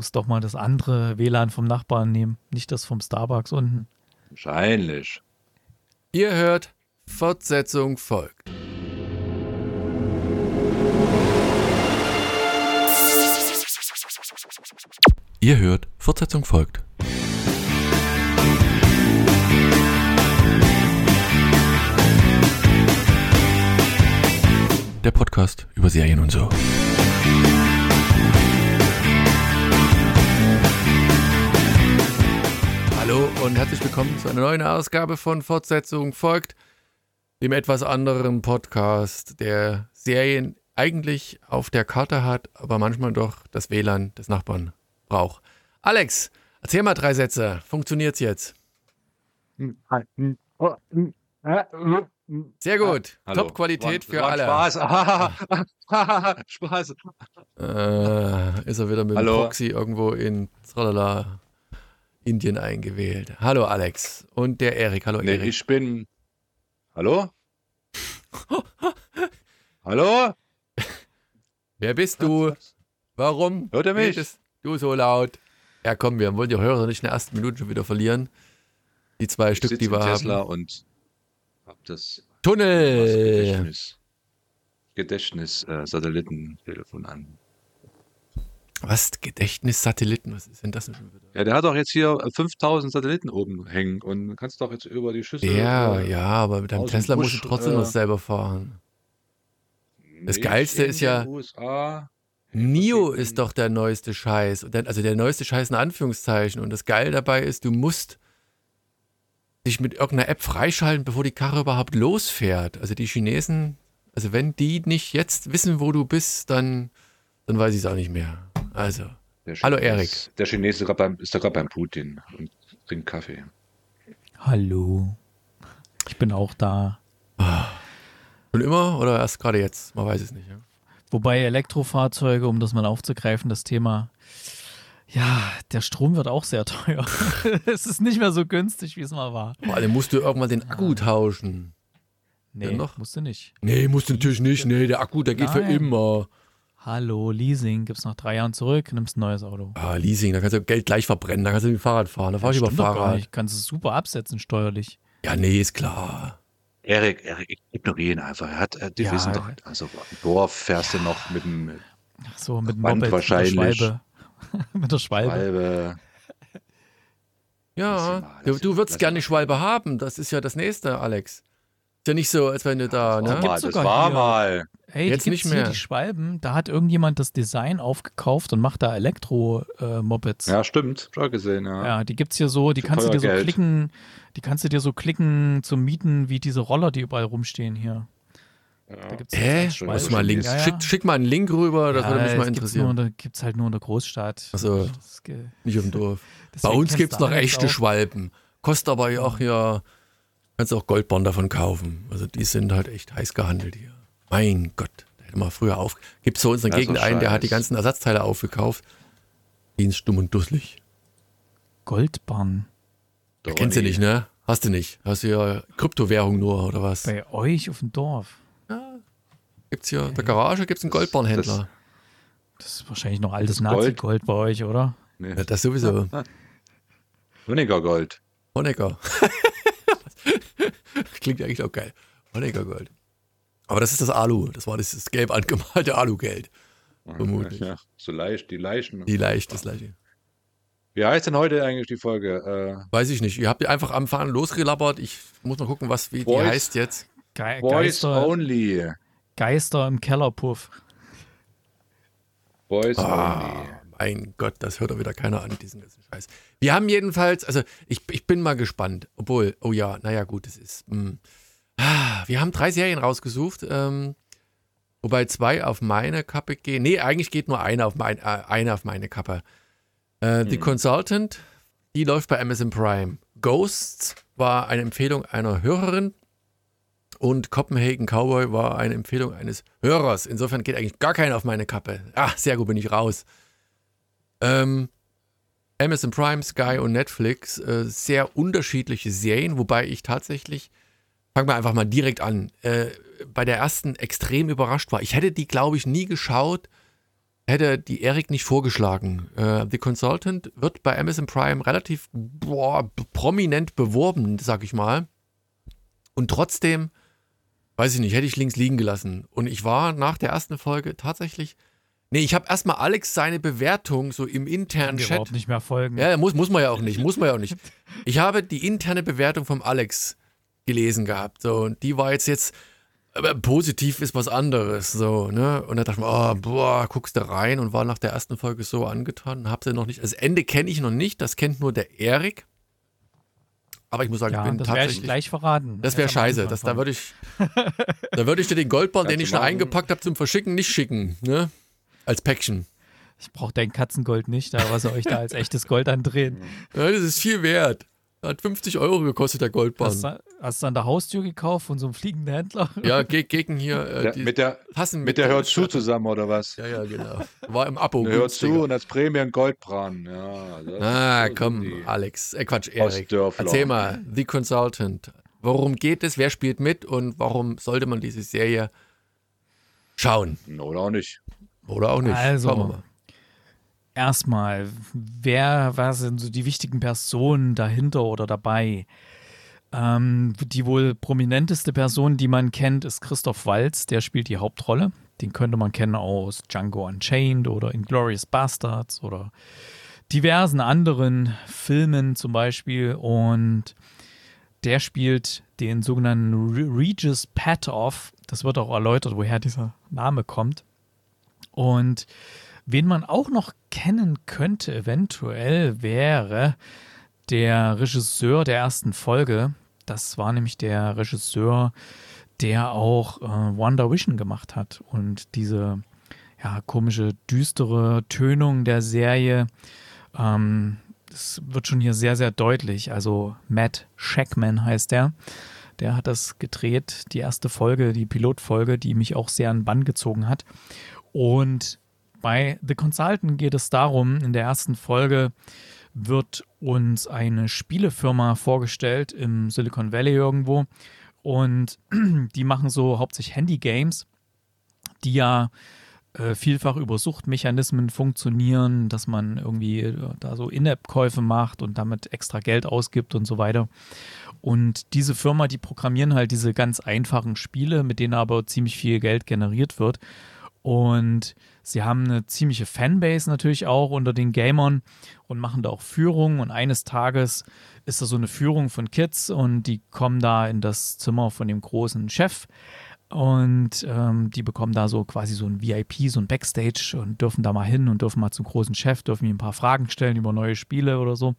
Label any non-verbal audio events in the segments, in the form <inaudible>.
Muss doch mal das andere WLAN vom Nachbarn nehmen, nicht das vom Starbucks unten. Wahrscheinlich. Ihr hört, Fortsetzung folgt. Ihr hört, Fortsetzung folgt. Der Podcast über Serien und so. Und herzlich willkommen zu einer neuen Ausgabe von Fortsetzung folgt, dem etwas anderen Podcast, der Serien eigentlich auf der Karte hat, aber manchmal doch das WLAN des Nachbarn braucht. Alex, erzähl mal drei Sätze. Funktioniert's jetzt? Sehr gut. Hallo. Top-Qualität für war alle. Spaß. <laughs> Spaß. Äh, ist er wieder mit dem Hallo. Proxy irgendwo in Tralala, Indien eingewählt. Hallo Alex. Und der Erik. Hallo Nee, Erik. ich bin. Hallo? <laughs> Hallo? Wer bist du? Warum Hört ihr mich? du so laut? Ja komm, wir wollen die Hörer nicht in der ersten Minute schon wieder verlieren. Die zwei Ich Stück, die wir im Tesla haben. und hab das Tunnel! Gedächtnis. Gedächtnis äh, Satellitentelefon an. Was? Gedächtnissatelliten? Was ist denn das denn schon wieder? Ja, der hat doch jetzt hier äh, 5000 Satelliten oben hängen und kannst doch jetzt über die Schüssel. Ja, äh, ja, aber mit deinem Tesla musst du trotzdem äh, noch selber fahren. Das Geilste ist ja- USA. Nio ist doch der neueste Scheiß. Also der neueste Scheiß in Anführungszeichen. Und das Geil dabei ist, du musst dich mit irgendeiner App freischalten, bevor die Karre überhaupt losfährt. Also die Chinesen, also wenn die nicht jetzt wissen, wo du bist, dann, dann weiß ich es auch nicht mehr. Also, Der Hallo, Erik. Der Chinese ist da gerade beim Putin und trinkt Kaffee. Hallo. Ich bin auch da. schon immer oder erst gerade jetzt? Man weiß es nicht. Ja? Wobei Elektrofahrzeuge, um das mal aufzugreifen, das Thema, ja, der Strom wird auch sehr teuer. <laughs> es ist nicht mehr so günstig, wie es mal war. Vor allem musst du irgendwann den Akku tauschen. Nee, Ja, noch? musst du nicht. Nee, musst du natürlich nicht. Nee, der Akku, der geht für immer. Hallo, Leasing, gibt's nach drei Jahren zurück, nimmst ein neues Auto. Ah, Leasing, da kannst du Geld gleich verbrennen, da kannst du mit dem Fahrrad fahren. Da fahr ich über Fahrrad. nicht. Kannst es super absetzen steuerlich. Ja, nee, ist klar. Erik, Erik, ignoriere ihn einfach. Er hat, äh, die Ja. wissen doch, also im Dorf fährst du noch mit dem Ach so, mit dem Band Moped, wahrscheinlich. mit der Schwalbe. <laughs> mit der Schwalbe. Schwalbe. Ja, mal, du, du würdest gerne die Schwalbe haben. Das ist ja das nächste, Alex. Ist ja nicht so, als wenn du da, Das war ne? gibt's mal, das war hier. mal. Hey, Jetzt gibt's nicht hier, mehr. die Schwalben. Da hat irgendjemand das Design aufgekauft und macht da Elektro-Mopeds. Ja, stimmt. Schon gesehen, ja. Ja, die gibt's hier so, die Für kannst du dir so Geld. klicken, die kannst du dir so klicken zum Mieten, wie diese Roller, die überall rumstehen hier. Da gibt's jetzt Hä? Schwalbe. Muss mal Links. Ja, ja. Schick, schick mal einen Link rüber, das ja, würde mich mal gibt's interessieren. in der, gibt's halt nur in der Großstadt. Ach so. Das ist ge- Nicht auf dem Dorf. <laughs> Bei uns gibt es noch echte auch. Schwalben. Kostet aber ja auch hier, kannst du auch Goldbahn davon kaufen. Also die sind halt echt heiß gehandelt hier. Mein Gott, da hätte man früher auf. Gibt es so in unserer Das ist Gegend einen, der hat die ganzen Ersatzteile aufgekauft. Die stumm und dusselig. Goldbarn. Doch, Kennst du nicht, ne? Hast du nicht. Hast du ja Kryptowährung nur oder was? Bei euch auf dem Dorf. Gibt's hier in der Garage gibt's einen Goldbahnhändler. Das ist wahrscheinlich noch altes Das Gold? Nazi-Gold bei euch, oder? Nee. Ja, das sowieso. <laughs> Honecker <laughs> Gold. Honecker. Klingt eigentlich auch geil. Honecker Gold. Aber das ist das Alu. Das war das, das gelb angemalte Alugeld. Vermutlich. Ja, so leicht, die Leichen. Die leicht, das gleiche. Wie heißt denn heute eigentlich die Folge? Weiß ich nicht. Ihr habt einfach am Fahren losgelabbert. Ich muss mal gucken, was wie die Voice. heißt jetzt. Ge Äh, Voice Geister, Only. Geister im Kellerpuff. Voice Ah, Only. mein Gott, das hört doch wieder keiner an, diesen ganzen Scheiß. Wir haben jedenfalls, also ich, ich bin mal gespannt. Obwohl, oh ja, naja, gut, es ist. Mh. Wir haben drei Serien rausgesucht, ähm, wobei zwei auf meine Kappe gehen. Nee, eigentlich geht nur eine auf, mein, äh, eine auf meine Kappe. Äh, The Consultant, die läuft bei Amazon Prime. Ghosts war eine Empfehlung einer Hörerin und Copenhagen Cowboy war eine Empfehlung eines Hörers. Insofern geht eigentlich gar keiner auf meine Kappe. Ah, sehr gut, bin ich raus. Ähm, Amazon Prime, Sky und Netflix, äh, sehr unterschiedliche Serien, wobei ich tatsächlich, fangen wir einfach mal direkt an, äh, bei der ersten extrem überrascht war. Ich hätte die, glaube ich, nie geschaut, hätte die Erik nicht vorgeschlagen. Äh, The Consultant wird bei Amazon Prime relativ boah, prominent beworben, sag ich mal. Und trotzdem, weiß ich nicht, hätte ich links liegen gelassen. Und ich war nach der ersten Folge tatsächlich. Nee, ich habe erstmal Alex seine Bewertung so im internen Chat. überhaupt nicht mehr folgen. Ja, muss, muss man ja auch nicht, muss man ja auch nicht. Ich habe die interne Bewertung vom Alex gelesen gehabt. So, und die war jetzt jetzt, aber positiv ist was anderes. So, ne? Und da dachte ich mir, oh, boah, guckst du rein und war nach der ersten Folge so angetan. Hab sie noch nicht. Das Ende kenne ich noch nicht, das kennt nur der Erik. Aber ich muss sagen, Ja, ich bin das werde ich tatsächlich. gleich verraten. Das wäre scheiße. Das, da würde ich, da würde ich dir den Goldball, <laughs> den ich machen. eingepackt habe zum Verschicken, nicht schicken. Ne? Als Päckchen. Ich brauche dein Katzengold nicht, da was ihr euch da als echtes Gold andrehen. Ja, das ist viel wert. Hat 50 Euro gekostet, der Goldball. Hast du, hast du an der Haustür gekauft von so einem fliegenden Händler? Ja, ge gegen hier äh, die mit der, Tassen mit der Hört zu zusammen, oder was? Ja, ja, genau. War im Abo. <laughs> Der Hört zu und als Prämie ein Goldbran. Ja, Ah, komm, die. Alex. Äh, Quatsch, Erik. Erzähl mal, The Consultant. Worum geht es? Wer spielt mit? Und warum sollte man diese Serie schauen? Oder auch nicht. Oder auch nicht? Also, Schauen wir mal. Erstmal, wer, was sind so die wichtigen Personen dahinter oder dabei? Ähm, die wohl prominenteste Person, die man kennt, ist Christoph Waltz, der spielt die Hauptrolle. Den könnte man kennen aus Django Unchained oder Inglourious Bastards oder diversen anderen Filmen zum Beispiel. Und der spielt den sogenannten Re- Regis Patoff. Das wird auch erläutert, woher dieser Name kommt. Und wen man auch noch kennen könnte, eventuell, wäre der Regisseur der ersten Folge. Das war nämlich der Regisseur, der auch äh, Wonder Vision gemacht hat. Und diese ja, komische, düstere Tönung der Serie, ähm, das wird schon hier sehr, sehr deutlich. Also Matt Shackman heißt der. Der hat das gedreht, die erste Folge, die Pilotfolge, die mich auch sehr an Bann gezogen hat. Und bei The Consultant geht es darum, in der ersten Folge wird uns eine Spielefirma vorgestellt im Silicon Valley irgendwo. Und <clears throat> die machen so hauptsächlich Handy-Games, die ja äh, vielfach über Suchtmechanismen funktionieren, dass man irgendwie äh, da so In-App-Käufe macht und damit extra Geld ausgibt und so weiter. Und diese Firma, die programmieren halt diese ganz einfachen Spiele, mit denen aber ziemlich viel Geld generiert wird. Und sie haben eine ziemliche Fanbase natürlich auch unter den Gamern und machen da auch Führungen. Und eines Tages ist da so eine Führung von Kids und die kommen da in das Zimmer von dem großen Chef. Und ähm, die bekommen da so quasi so ein VIP, so ein Backstage und dürfen da mal hin und dürfen mal zum großen Chef, dürfen ihm ein paar Fragen stellen über neue Spiele oder so.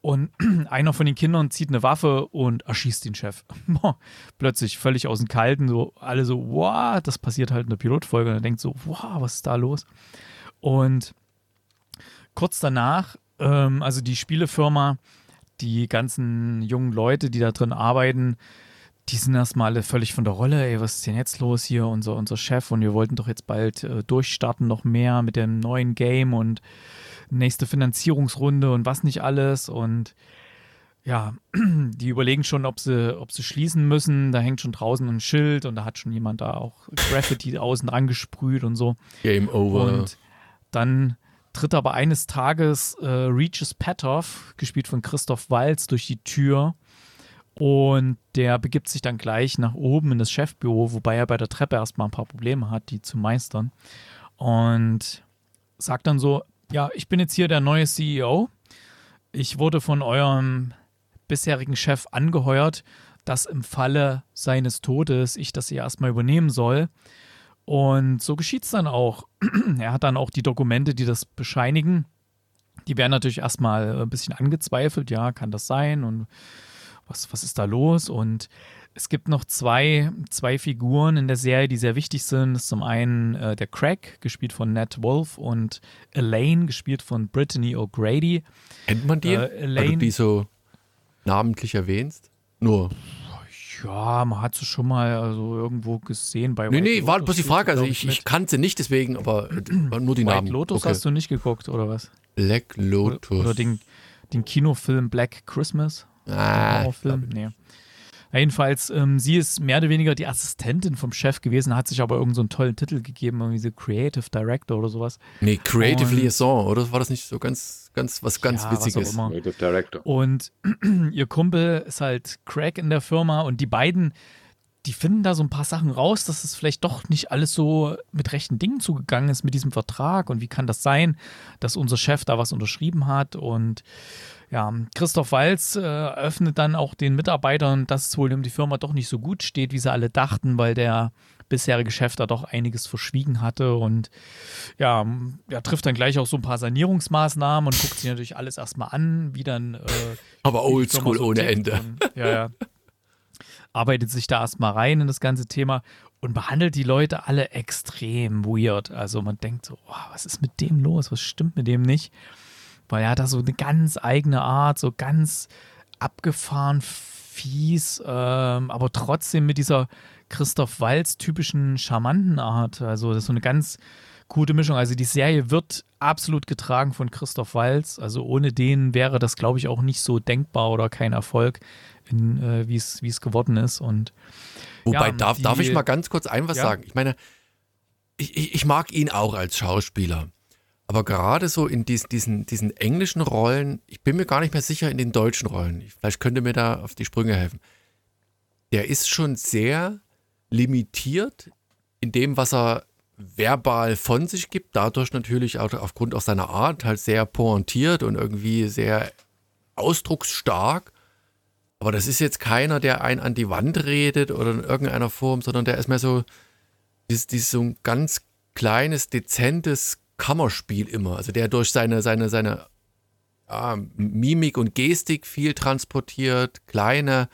Und <clears throat> einer von den Kindern zieht eine Waffe und erschießt den Chef. <laughs> Plötzlich völlig aus dem Kalten, so alle so, wow, das passiert halt in der Pilotfolge. Und er denkt so, wow, was ist da los? Und kurz danach, ähm, also die Spielefirma, die ganzen jungen Leute, die da drin arbeiten, die sind erstmal alle völlig von der Rolle. Ey, was ist denn jetzt los hier? Unser, unser Chef und wir wollten doch jetzt bald äh, durchstarten noch mehr mit dem neuen Game und nächste Finanzierungsrunde und was nicht alles. Und ja, <clears throat> die überlegen schon, ob sie, ob sie schließen müssen. Da hängt schon draußen ein Schild und da hat schon jemand da auch Graffiti <laughs> außen dran gesprüht und so. Game over. Und dann tritt aber eines Tages äh, Regis Patoff, gespielt von Christoph Walz, durch die Tür. Und der begibt sich dann gleich nach oben in das Chefbüro, wobei er bei der Treppe erstmal ein paar Probleme hat, die zu meistern. Und sagt dann so: Ja, ich bin jetzt hier der neue CEO. Ich wurde von eurem bisherigen Chef angeheuert, dass im Falle seines Todes ich das hier erstmal übernehmen soll. Und so geschieht es dann auch. <clears throat> er hat dann auch die Dokumente, die das bescheinigen. Die werden natürlich erstmal ein bisschen angezweifelt. Ja, kann das sein? Und was, was ist da los? Und es gibt noch zwei, zwei Figuren in der Serie, die sehr wichtig sind. Das ist zum einen äh, der Craig, gespielt von Nat Wolf, und Elaine, gespielt von Brittany O'Grady. Kennt man die? Äh, Weil du Elaine- die so namentlich erwennst? Nur. Ja, man hat sie schon mal also irgendwo gesehen bei Nee, White nee, war Lotus bloß die sie, Frage. Also ich, ich kannte nicht deswegen, aber äh, nur die White Namen. Lotus okay. hast du nicht geguckt, oder was? Black Oder, Lotus. oder den, den Kinofilm Black Christmas? ah, Horrorfilm? Nee. Jedenfalls, ähm, sie ist mehr oder weniger die Assistentin vom Chef gewesen, hat sich aber irgendeinen so tollen Titel gegeben, irgendwie so Creative Director oder sowas. Nee, Creative Und- Liaison, oder? War das nicht so ganz, ganz, was ganz Ja, Witziges? Creative Director. Und <clears throat> ihr Kumpel ist halt Craig in der Firma und die beiden, die finden da so ein paar Sachen raus, dass es vielleicht doch nicht alles so mit rechten Dingen zugegangen ist mit diesem Vertrag und wie kann das sein, dass unser Chef da was unterschrieben hat und ja, Christoph Walz äh, eröffnet dann auch den Mitarbeitern, dass es wohl um die Firma doch nicht so gut steht, wie sie alle dachten, weil der bisherige Chef da doch einiges verschwiegen hatte und ja, er trifft dann gleich auch so ein paar Sanierungsmaßnahmen und guckt sich natürlich alles erstmal an, wie dann äh, <laughs> Aber oldschool so ohne Ende. Und, ja, ja. Arbeitet sich da erstmal rein in das ganze Thema und behandelt die Leute alle extrem weird. Also man denkt so, oh, was ist mit dem los? Was stimmt mit dem nicht? Weil er hat da so eine ganz eigene Art, so ganz abgefahren, fies, ähm, aber trotzdem mit dieser Christoph Walz typischen charmanten Art. Also das ist so eine ganz gute Mischung. Also die Serie wird absolut getragen von Christoph Walz. Also ohne den wäre das, glaube ich, auch nicht so denkbar oder kein Erfolg, äh, wie es wie es geworden ist. Und Wobei, Ja, darf, die- darf ich mal ganz kurz ein was Ja. sagen? Ich meine, ich, ich mag ihn auch als Schauspieler. Aber gerade so in dies, diesen, diesen englischen Rollen, ich bin mir gar nicht mehr sicher in den deutschen Rollen. Ich- Vielleicht könnt ihr mir da auf die Sprünge helfen. Der ist schon sehr limitiert in dem, was er verbal von sich gibt. Dadurch natürlich auch aufgrund auch seiner Art halt sehr pointiert und irgendwie sehr ausdrucksstark. Aber das ist jetzt keiner, der einen an die Wand redet oder in irgendeiner Form, sondern der ist mehr so, dieses, dieses so ein ganz kleines, dezentes Kammerspiel immer. Also der durch seine, seine, seine ja, Mimik und Gestik viel transportiert, kleine,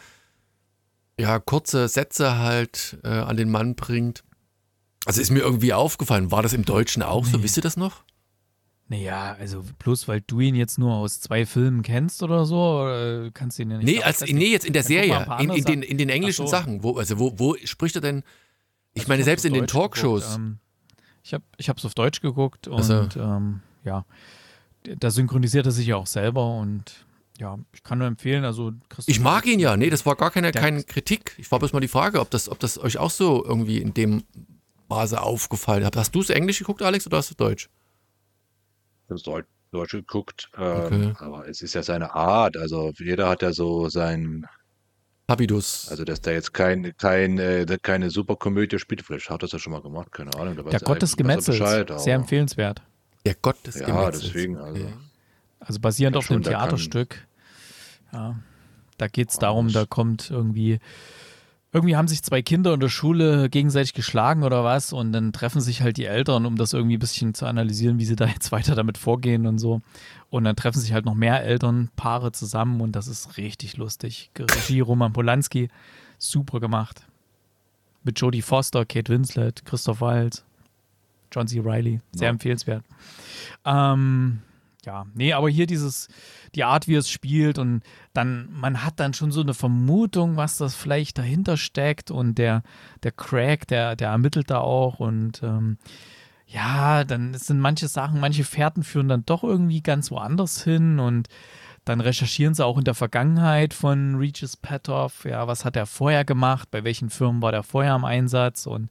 ja, kurze Sätze halt äh, an den Mann bringt. Also ist mir irgendwie aufgefallen. War das im Deutschen auch so? Nee. Wisst ihr das noch? naja, also bloß weil du ihn jetzt nur aus zwei Filmen kennst oder so, oder kannst du ihn ja nicht. Nee, als, nee, jetzt in der Serie, in, in, den, in den englischen so. Sachen. Wo, also wo, wo spricht er denn? Ich Also meine, selbst in den Deutsch Talkshows. Geguckt, ähm, ich habe ich es auf Deutsch geguckt und Also. ähm, ja, da synchronisiert er sich ja auch selber und ja, ich kann nur empfehlen, also Christoph Ich mag ihn ja. Nee, das war gar keine, keine Kritik. Ich war bloß mal die Frage, ob das, ob das euch auch so irgendwie in dem Maße aufgefallen hat. Hast du es Englisch geguckt, Alex, oder hast du Deutsch? Ich habe Deut Deutsch geguckt, ähm, Okay. aber es ist ja seine Art. Also jeder hat ja so sein, Habitus. also dass der jetzt kein, kein, äh, keine Superkomödie spielt. Vielleicht hat er das ja schon mal gemacht, keine Ahnung. Da Der er Gott des Gemetzels, sehr empfehlenswert. der Gott des Ja, Gemetzels. deswegen, also. Also basierend auf dem Theaterstück. Ja, da geht es darum, da kommt irgendwie, irgendwie haben sich zwei Kinder in der Schule gegenseitig geschlagen oder was und dann treffen sich halt die Eltern, um das irgendwie ein bisschen zu analysieren, wie sie da <laughs> jetzt weiter damit vorgehen und so. Und dann treffen sich halt noch mehr Elternpaare zusammen und das ist richtig lustig. Regie Roman Polanski, super gemacht. Mit Jodie Foster, Kate Winslet, Christoph Waltz, John C. Reilly, sehr Ja. empfehlenswert. Ähm, ja, nee, aber hier dieses, die Art, wie es spielt und dann, man hat dann schon so eine Vermutung, was das vielleicht dahinter steckt und der, der Craig, der, der ermittelt da auch und ähm, ja, dann sind manche Sachen, manche Fährten führen dann doch irgendwie ganz woanders hin und dann recherchieren sie auch in der Vergangenheit von Regis Petoff, ja, was hat er vorher gemacht, bei welchen Firmen war der vorher im Einsatz? Und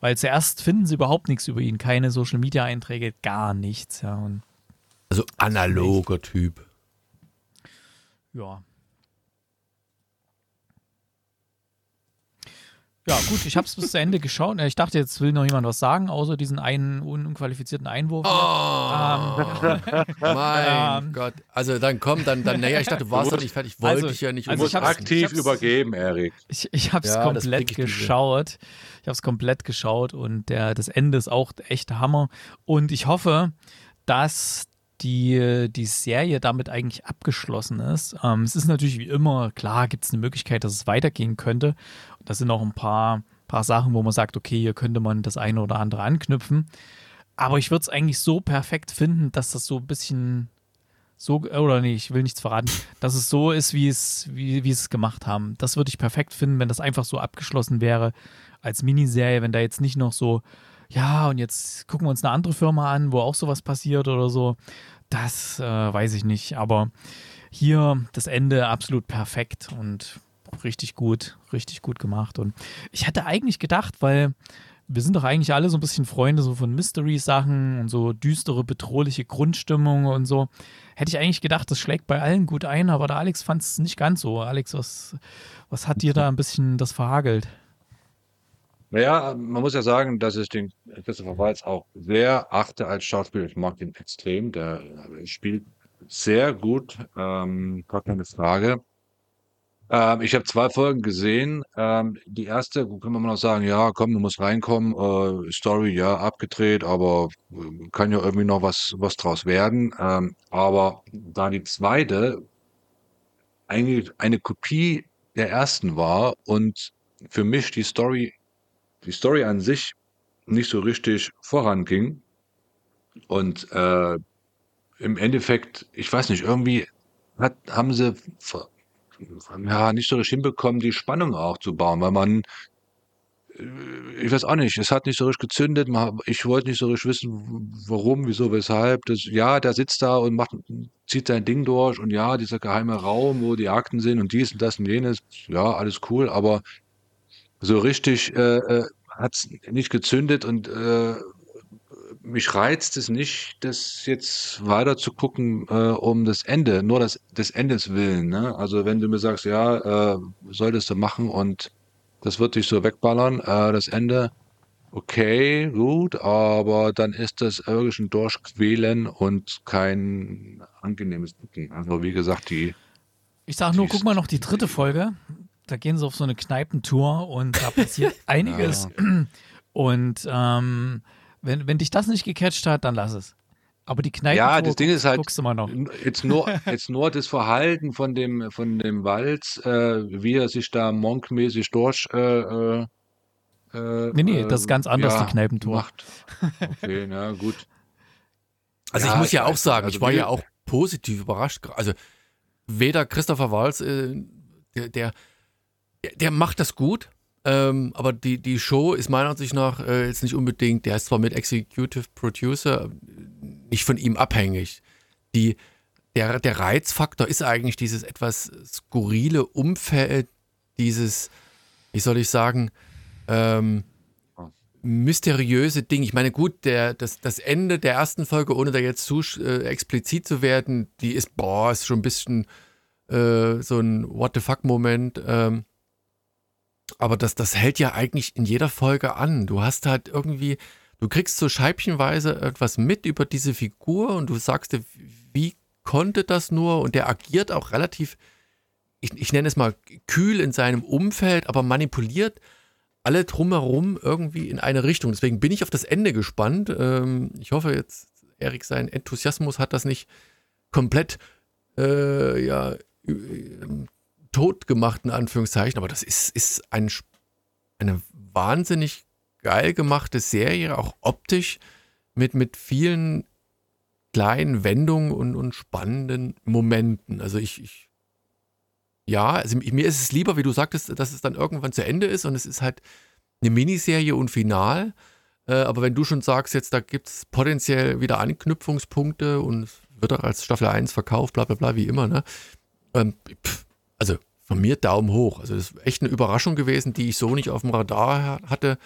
weil zuerst finden sie überhaupt nichts über ihn, keine Social Media Einträge, gar nichts, ja, Also analoger Typ. Ja. Ja, gut, ich habe es bis zu Ende geschaut. Ich dachte, jetzt will noch jemand was sagen, außer diesen einen un unqualifizierten Einwurf. Oh, <laughs> mein Ähm. Gott. Also dann komm, dann, dann, naja, ich dachte, du warst doch nicht fertig. Wollte Also- ich ja nicht also ich hab's- aktiv ich hab's- übergeben, Erik. Ich, ich habe es Ja, komplett ich geschaut. Ich habe es komplett geschaut und der, das Ende ist auch echt Hammer. Und ich hoffe, dass die, die Serie damit eigentlich abgeschlossen ist. Ähm, es ist natürlich wie immer, klar gibt es eine Möglichkeit, dass es weitergehen könnte. Und da sind auch ein paar, paar Sachen, wo man sagt, okay, hier könnte man das eine oder andere anknüpfen. Aber ich würde es eigentlich so perfekt finden, dass das so ein bisschen so, oder nee, ich will nichts verraten, dass es so ist, wie es, wie, wie es gemacht haben. Das würde ich perfekt finden, wenn das einfach so abgeschlossen wäre als Miniserie, wenn da jetzt nicht noch so, ja, und jetzt gucken wir uns eine andere Firma an, wo auch sowas passiert oder so. Das äh, weiß ich nicht. Aber hier das Ende absolut perfekt und richtig gut, richtig gut gemacht. Und ich hätte eigentlich gedacht, weil wir sind doch eigentlich alle so ein bisschen Freunde so von Mystery-Sachen und so düstere, bedrohliche Grundstimmung und so. Hätte ich eigentlich gedacht, das schlägt bei allen gut ein, aber der Alex fand es nicht ganz so. Alex, was, was hat dir da ein bisschen das verhagelt? Naja, man muss ja sagen, dass ich den Christopher Waltz auch sehr achte als Schauspieler. Ich mag den extrem. Der spielt sehr gut, ähm, gar keine Frage. Ähm, ich habe zwei Folgen gesehen. Ähm, die erste, wir mal noch sagen, ja, komm, du musst reinkommen. Äh, Story, ja, abgedreht, aber äh, kann ja irgendwie noch was, was draus werden. Ähm, aber da die zweite eigentlich eine Kopie der ersten war und für mich die Story, die Story an sich nicht so richtig voranging und äh, im Endeffekt, ich weiß nicht, irgendwie hat, haben sie ja, nicht so richtig hinbekommen, die Spannung auch zu bauen, weil man, äh, ich weiß auch nicht, es hat nicht so richtig gezündet. Ich wollte nicht so richtig wissen, warum, wieso, weshalb. Das, ja, der sitzt da und macht, zieht sein Ding durch und ja, dieser geheime Raum, wo die Akten sind und dies und das und jenes, ja, alles cool, aber so richtig äh, äh hat es nicht gezündet und äh, mich reizt es nicht, das jetzt weiter zu gucken äh, um das Ende, nur das, des Endes willen. Ne? Also wenn du mir sagst, ja, äh, solltest du machen und das wird dich so wegballern, äh, das Ende, okay, gut, aber dann ist das wirklich ein Durchquälen und kein angenehmes Gucken. Also wie gesagt, die... Ich sag nur, guck mal noch die dritte Folge. Da gehen sie auf so eine Kneipentour und da passiert <laughs> einiges. Ja. <clears throat> Und ähm, wenn, wenn dich das nicht gecatcht hat, dann lass es. Aber die Kneipe ja, das Ding ist halt, guckst du mal noch. Jetzt nur, <laughs> jetzt nur das Verhalten von dem, von dem Walz, äh, wie er sich da monkmäßig durch. Äh, äh, nee, nee, das ist ganz anders, ja, die Kneipentour. Macht. Okay, na gut. <laughs> Also ja, ich muss ja auch sagen, also ich war ja auch positiv überrascht. Also weder Christopher Walz, äh, der, der, der macht das gut, ähm, aber die, die Show ist meiner Ansicht nach äh, jetzt nicht unbedingt, der ist zwar mit Executive Producer, nicht von ihm abhängig. Die, der, der Reizfaktor ist eigentlich dieses etwas skurrile Umfeld, dieses, wie soll ich sagen, ähm, mysteriöse Ding. Ich meine, gut, der, das, das Ende der ersten Folge, ohne da jetzt zu äh, explizit zu werden, die ist, boah, ist schon ein bisschen äh, so ein What the fuck-Moment. Ähm, aber das, das hält ja eigentlich in jeder Folge an. Du hast halt irgendwie, du kriegst so scheibchenweise etwas mit über diese Figur und du sagst dir, wie konnte das nur? Und der agiert auch relativ, ich, ich nenne es mal kühl in seinem Umfeld, aber manipuliert alle drumherum irgendwie in eine Richtung. Deswegen bin ich auf das Ende gespannt. Ähm, ich hoffe jetzt, Erik, sein Enthusiasmus hat das nicht komplett äh, ja, tot gemacht, in Anführungszeichen, aber das ist, ist ein, eine wahnsinnig geil gemachte Serie, auch optisch, mit, mit vielen kleinen Wendungen und, und spannenden Momenten. Also ich, ich ja, also mir ist es lieber, wie du sagtest, dass es dann irgendwann zu Ende ist und es ist halt eine Miniserie und Final. Äh, aber wenn du schon sagst, jetzt da gibt es potenziell wieder Anknüpfungspunkte und wird auch als Staffel 1 verkauft, bla bla bla, wie immer, ne? Ähm, pff, also von mir Daumen hoch. Also das ist echt eine Überraschung gewesen, die ich so nicht auf dem Radar hatte,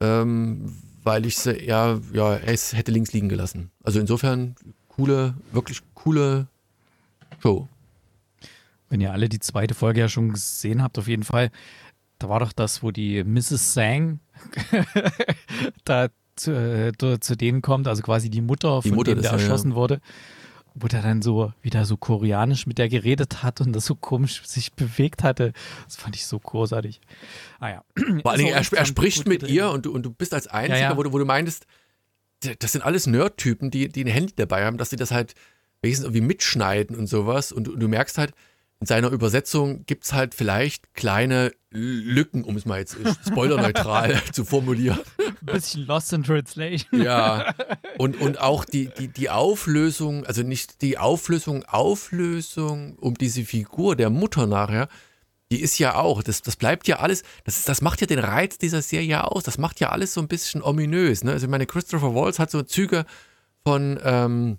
ähm, weil ich sie eher, ja, es hätte links liegen gelassen. Also insofern coole, wirklich coole Show. Wenn ihr alle die zweite Folge ja schon gesehen habt, auf jeden Fall, da war doch das, wo die Mrs. Sang <laughs> da zu, äh, zu, denen kommt, also quasi die Mutter, die Mutter dem der erschossen ja. wurde wo der dann so wieder so koreanisch mit der geredet hat und das so komisch sich bewegt hatte. Das fand ich so großartig. Ah ja. Vor allen Dingen, er, er spricht mit ihr und du, und du bist als Einziger, ja, ja. Wo, du, wo du meintest, das sind alles Nerd-Typen, die, die ein Handy dabei haben, dass sie das halt wenigstens irgendwie mitschneiden und sowas. Und, und du merkst halt, in seiner Übersetzung gibt es halt vielleicht kleine Lücken, um es mal jetzt spoilerneutral <laughs> zu formulieren. Ein bisschen lost in translation. Ja. <laughs> Und, und auch die, die, die Auflösung, also nicht die Auflösung, Auflösung um diese Figur der Mutter nachher, die ist ja auch, das, das bleibt ja alles, das, das macht ja den Reiz dieser Serie aus. Das macht ja alles so ein bisschen ominös. Ne? Also ich meine, Christopher Waltz hat so Züge von, ähm,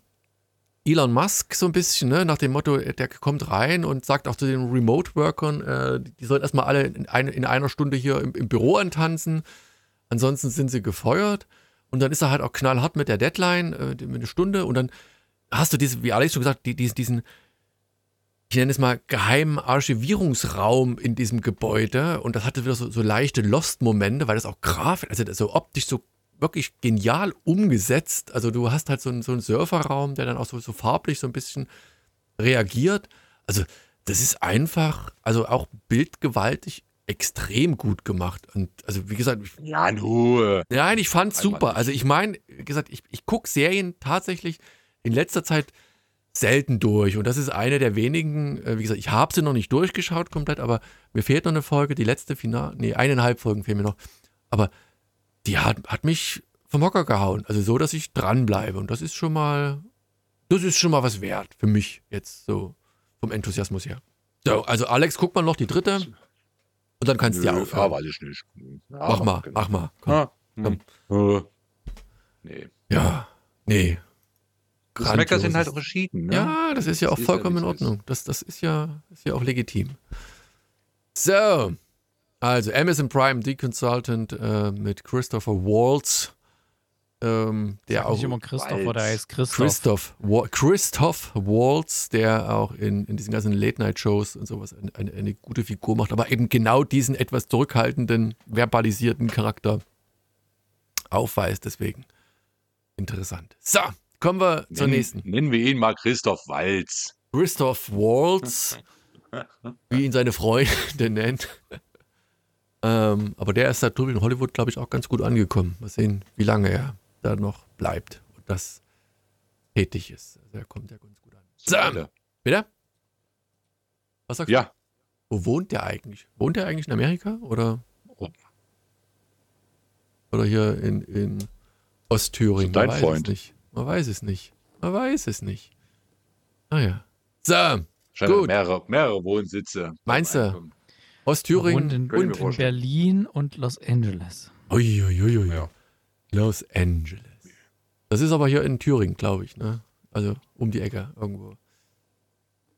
Elon Musk so ein bisschen, ne, nach dem Motto, der kommt rein und sagt auch zu den Remote-Workern, äh, die sollen erstmal alle in, ein, in, einer Stunde hier im, im, Büro antanzen, ansonsten sind sie gefeuert. Und dann ist er halt auch knallhart mit der Deadline, äh, mit einer Stunde. Und dann hast du diese, wie Alex schon gesagt, die, diesen, ich nenne es mal, geheimen Archivierungsraum in diesem Gebäude. Und das hatte wieder so, so leichte Lost-Momente, weil das auch grafisch, also so optisch so wirklich genial umgesetzt. Also du hast halt so einen, so einen Surferraum, der dann auch so, so farblich so ein bisschen reagiert. Also das ist einfach, also auch bildgewaltig extrem gut gemacht. Und also wie gesagt, ich, ja, nur. Nein, ich fand's super. Also ich meine, wie gesagt, ich, ich gucke Serien tatsächlich in letzter Zeit selten durch. Und das ist eine der wenigen, äh, wie gesagt, ich habe sie noch nicht durchgeschaut komplett, aber mir fehlt noch eine Folge, die letzte Final, nee, eineinhalb Folgen fehlen mir noch. Aber die hat, hat mich vom Hocker gehauen. Also so, dass ich dranbleibe. Und das ist schon mal, das ist schon mal was wert für mich jetzt so vom Enthusiasmus her. So, also Alex, guck mal noch die dritte. Und dann kannst du ja aufhören. Ja, weiß ich nicht. Ja, mach mal, genau. mach mal. Komm, ja. komm. Hm. Nee. Ja, nee. Geschmäcker sind halt verschieden. Ne? Ja, das ist ja auch das vollkommen ja, in Ordnung. Das, das ist ja, ist ja auch legitim. So, also Amazon Prime, The Consultant äh, mit Christopher Waltz. Ähm, der auch. Nicht immer Christopher, der heißt Christoph. Christoph, Wa Christoph Waltz, der auch in, in diesen ganzen Late-Night-Shows und sowas eine, eine, eine, gute Figur macht, aber eben genau diesen etwas zurückhaltenden, verbalisierten Charakter aufweist. Deswegen interessant. So, kommen wir zur nennen, nächsten. Nennen wir ihn mal Christoph Waltz. Christoph Waltz, <laughs> wie ihn seine Freunde nennt. Ähm, aber der ist da drüben in Hollywood, glaube ich, auch ganz gut angekommen. Mal sehen, wie lange er da noch bleibt und das tätig ist. Also er kommt ja ganz gut an. So, bitte? Was sagst ja. du? Wo wohnt der eigentlich? Wohnt der eigentlich in Amerika oder? Oder hier in, in Ostthüringen? Dein Freund. nicht. Man weiß es nicht. Man weiß es nicht. Ah, so. Gut. Mehrere, mehrere Wohnsitze. Meinst du? Ostthüringen und in, und in Berlin und Los Angeles. Uiuiui. Ui, ui. Ja. Los Angeles. Das ist aber hier in Thüringen, glaube ich. Ne? Also um die Ecke irgendwo.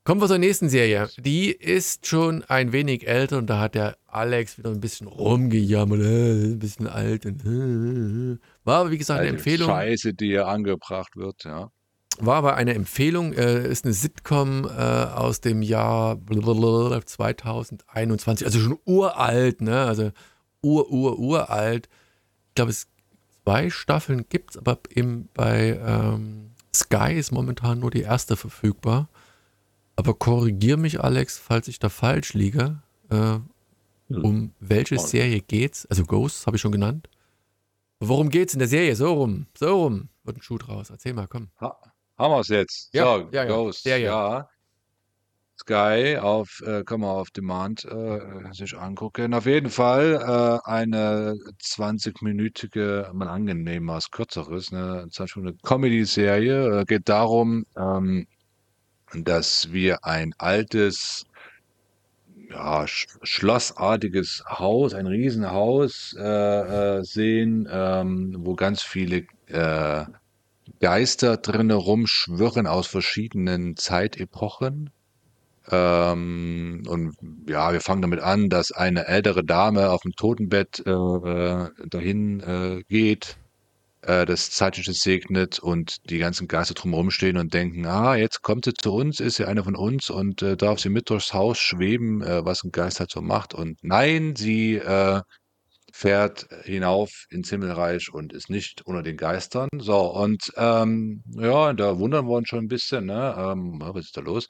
Kommen wir zur nächsten Serie. Die ist schon ein wenig älter und da hat der Alex wieder ein bisschen rumgejammert, äh, ein bisschen alt. Und, äh, war, wie gesagt, eine Empfehlung. Scheiße, die hier angebracht wird, ja. War aber eine Empfehlung, äh, ist eine Sitcom äh, aus dem Jahr 2021, also schon uralt, ne? Also ur, ur, uralt. Ich glaube, es zwei Staffeln gibt es, aber eben bei ähm, Sky ist momentan nur die erste verfügbar. Aber korrigier mich, Alex, falls ich da falsch liege. Äh, um welche Serie geht's? Also Ghosts habe ich schon genannt. Worum geht's in der Serie? So rum, so rum. Wird ein Schuh draus. Erzähl mal, komm. Ha haben wir es jetzt. Ja, so, ja, ja. Ghost. Ja, ja. Sky auf, äh, kann man auf Demand äh, sich angucken. Auf jeden Fall äh, eine 20-minütige, mal angenehm was kürzeres, eine 20 Comedy-Serie. Äh, geht darum, ähm, dass wir ein altes, ja, sch schlossartiges Haus, ein Riesenhaus äh, äh, sehen, ähm, wo ganz viele Geister drinnen rumschwirren aus verschiedenen Zeitepochen. Ähm, und ja, wir fangen damit an, dass eine ältere Dame auf dem Totenbett äh, äh dahin äh, geht, äh, das Zeitliche segnet und die ganzen Geister drumherum stehen und denken, ah, jetzt kommt sie zu uns, ist sie eine von uns und äh, darf sie mit durchs Haus schweben, äh, was ein Geist halt so macht. Und nein, sie fährt hinauf ins Himmelreich und ist nicht unter den Geistern. So, und ähm, ja, da wundern wir uns schon ein bisschen, ne? Ähm, was ist da los?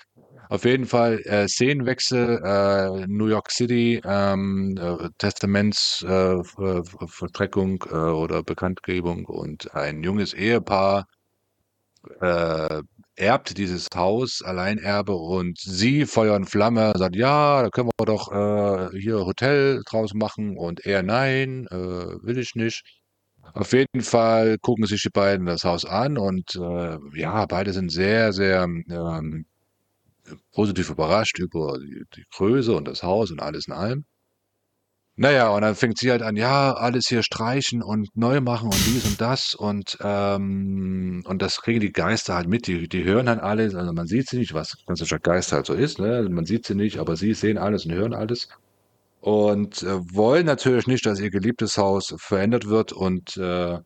Auf jeden Fall äh, Szenenwechsel, äh, New York City, ähm, äh, Testamentsvollstreckung äh, oder Bekanntgebung und ein junges Ehepaar äh, erbt dieses Haus, Alleinerbe, und sie, Feuer und Flamme, sagt, ja, da können wir doch äh, hier Hotel draus machen und er, nein, äh, will ich nicht. Auf jeden Fall gucken sich die beiden das Haus an und äh, ja, beide sind sehr, sehr ähm, positiv überrascht über die, die Größe und das Haus und alles in allem. Naja, und dann fängt sie halt an, ja, alles hier streichen und neu machen und dies und das und ähm, und das kriegen die Geister halt mit, die, die hören halt alles, also man sieht sie nicht, was klassischer Geist halt so ist, ne? Also man sieht sie nicht, aber sie sehen alles und hören alles und äh, wollen natürlich nicht, dass ihr geliebtes Haus verändert wird und äh,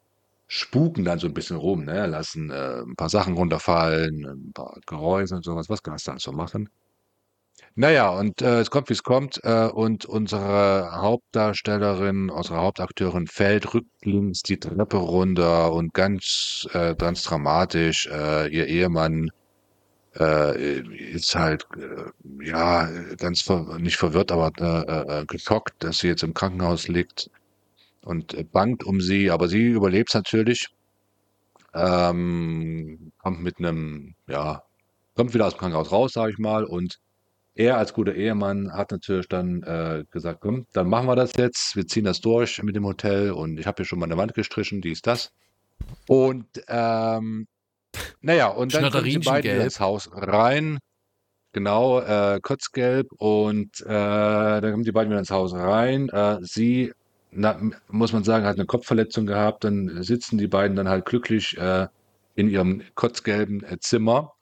spuken dann so ein bisschen rum, ne? Lassen äh, ein paar Sachen runterfallen, ein paar Geräusche und sowas, was Geister halt so machen. Naja, und äh, es kommt, wie es kommt, äh, und unsere Hauptdarstellerin, unsere Hauptakteurin fällt rücklings die Treppe runter und ganz, äh, ganz dramatisch, äh, ihr Ehemann äh, ist halt, äh, ja, ganz ver nicht verwirrt, aber äh, äh, geschockt, dass sie jetzt im Krankenhaus liegt und äh, bangt um sie, aber sie überlebt natürlich, ähm, kommt mit einem, ja, kommt wieder aus dem Krankenhaus raus, sage ich mal, und er als guter Ehemann hat natürlich dann äh, gesagt, komm, dann machen wir das jetzt, wir ziehen das durch mit dem Hotel und ich habe hier schon mal eine Wand gestrichen, die ist das. Und ähm, naja, und dann kommen die beiden ins Haus rein. Genau, äh, kotzgelb und äh, dann kommen die beiden wieder ins Haus rein. Äh, sie, na, muss man sagen, hat eine Kopfverletzung gehabt. Dann sitzen die beiden dann halt glücklich äh, in ihrem kotzgelben äh, Zimmer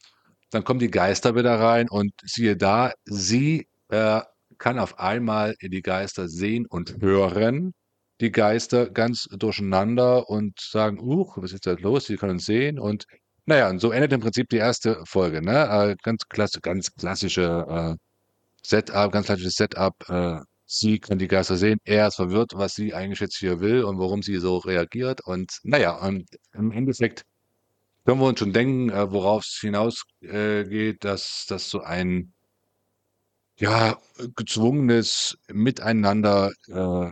dann kommen die Geister wieder rein und siehe da, sie äh, kann auf einmal die Geister sehen und hören. Die Geister ganz durcheinander und sagen, uch, was ist da los? Sie können uns sehen und naja, und so endet im Prinzip die erste Folge, ne? Äh, ganz klasse, ganz klassische äh, Setup, ganz klassisches Setup. Äh, sie kann die Geister sehen, er ist verwirrt, was sie eigentlich jetzt hier will und warum sie so reagiert. Und naja, und im Endeffekt können wir uns schon denken, äh, worauf es hinausgeht, äh, dass das so ein ja, gezwungenes Miteinander äh,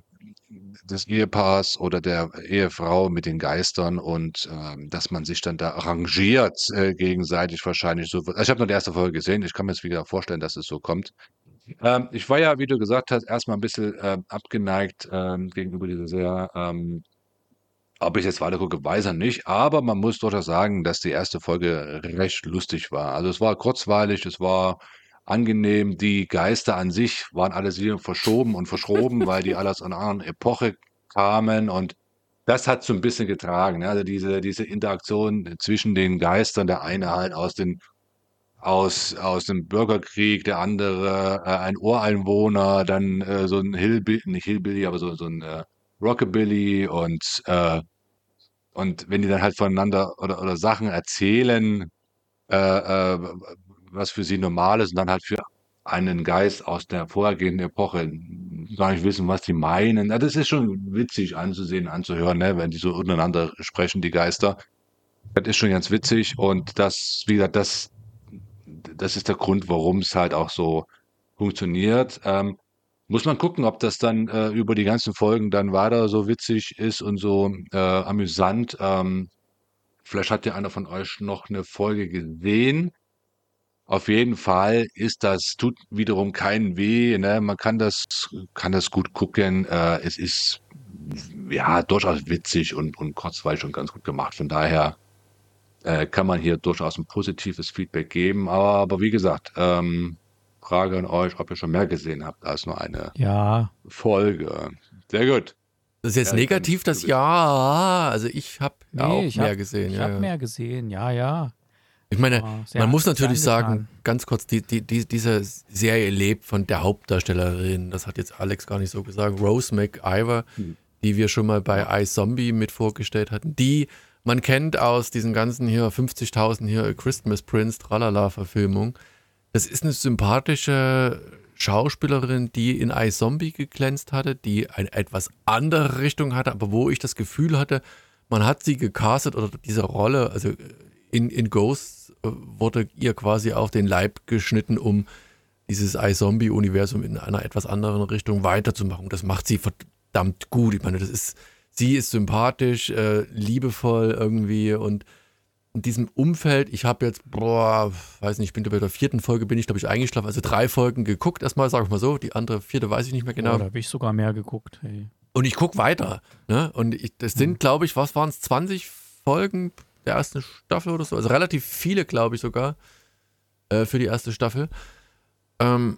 des Ehepaars oder der Ehefrau mit den Geistern und ähm, dass man sich dann da arrangiert äh, gegenseitig wahrscheinlich so. Also ich habe nur die erste Folge gesehen, ich kann mir jetzt wieder vorstellen, dass es so kommt. Ähm, ich war ja, wie du gesagt hast, erstmal ein bisschen äh, abgeneigt ähm, gegenüber dieser sehr ähm, ob ich jetzt weiter gucke, weiß er nicht, aber man muss durchaus sagen, dass die erste Folge recht lustig war. Also, es war kurzweilig, es war angenehm. Die Geister an sich waren alle sehr verschoben und verschroben, <laughs> weil die alle aus einer anderen Epoche kamen und das hat so ein bisschen getragen, ne? Also, diese diese Interaktion zwischen den Geistern, der eine halt aus den aus aus dem Bürgerkrieg, der andere, äh, ein Ureinwohner, dann, äh, so 'n Hillbi nicht Hillbilly, aber so so 'n, äh, Rockabilly und, äh und wenn die dann halt voneinander oder, oder Sachen erzählen, äh, äh, was für sie normal ist und dann halt für einen Geist aus der vorhergehenden Epoche gar nicht wissen, was die meinen. Ja, das ist schon witzig anzusehen, anzuhören, ne? wenn die so untereinander sprechen, die Geister. Das ist schon ganz witzig und das, wie gesagt, das, das ist der Grund, warum es halt auch so funktioniert. Ähm, muss man gucken, ob das dann äh, über die ganzen Folgen dann weiter so witzig ist und so äh, amüsant. Ähm, vielleicht hat ja einer von euch noch eine Folge gesehen. Auf jeden Fall ist das, tut wiederum keinen weh. Ne? Man kann das, kann das gut gucken. Äh, es ist ja durchaus witzig und, und kurzweilig und ganz gut gemacht. Von daher äh, kann man hier durchaus ein positives Feedback geben. Aber, aber wie gesagt, ähm, Frage an euch, ob ihr schon mehr gesehen habt als nur eine ja. Folge. Sehr gut. Das ist jetzt ja, negativ, das Ja. Also ich habe nee, ja auch ich mehr hab, gesehen. Ich ja, habe mehr gesehen, ja, ja. Ich meine, oh, man muss natürlich sagen, ganz kurz, die, die, die, diese Serie lebt von der Hauptdarstellerin, das hat jetzt Alex gar nicht so gesagt, Rose McIver, hm. die wir schon mal bei iZombie mit vorgestellt hatten, die man kennt aus diesen ganzen hier 50.000 hier Christmas Prince Tralala-Verfilmung. Das ist eine sympathische Schauspielerin, die in iZombie geglänzt hatte, die eine etwas andere Richtung hatte, aber wo ich das Gefühl hatte, man hat sie gecastet oder diese Rolle, also in, in Ghosts äh, wurde ihr quasi auf den Leib geschnitten, um dieses iZombie-Universum in einer etwas anderen Richtung weiterzumachen. Das macht sie verdammt gut. Ich meine, das ist, sie ist sympathisch, äh, liebevoll irgendwie und in diesem Umfeld, ich habe jetzt, boah, weiß nicht, ich bin bei der vierten Folge bin ich, glaube ich, eingeschlafen. Also drei Folgen geguckt erstmal, sage ich mal so. Die andere, vierte weiß ich nicht mehr genau. Oh, da habe ich sogar mehr geguckt. Hey. Und ich gucke weiter. Ne? Und ich, das sind, glaube ich, was waren es, 20 Folgen der ersten Staffel oder so? Also relativ viele, glaube ich sogar, äh, für die erste Staffel. Ähm,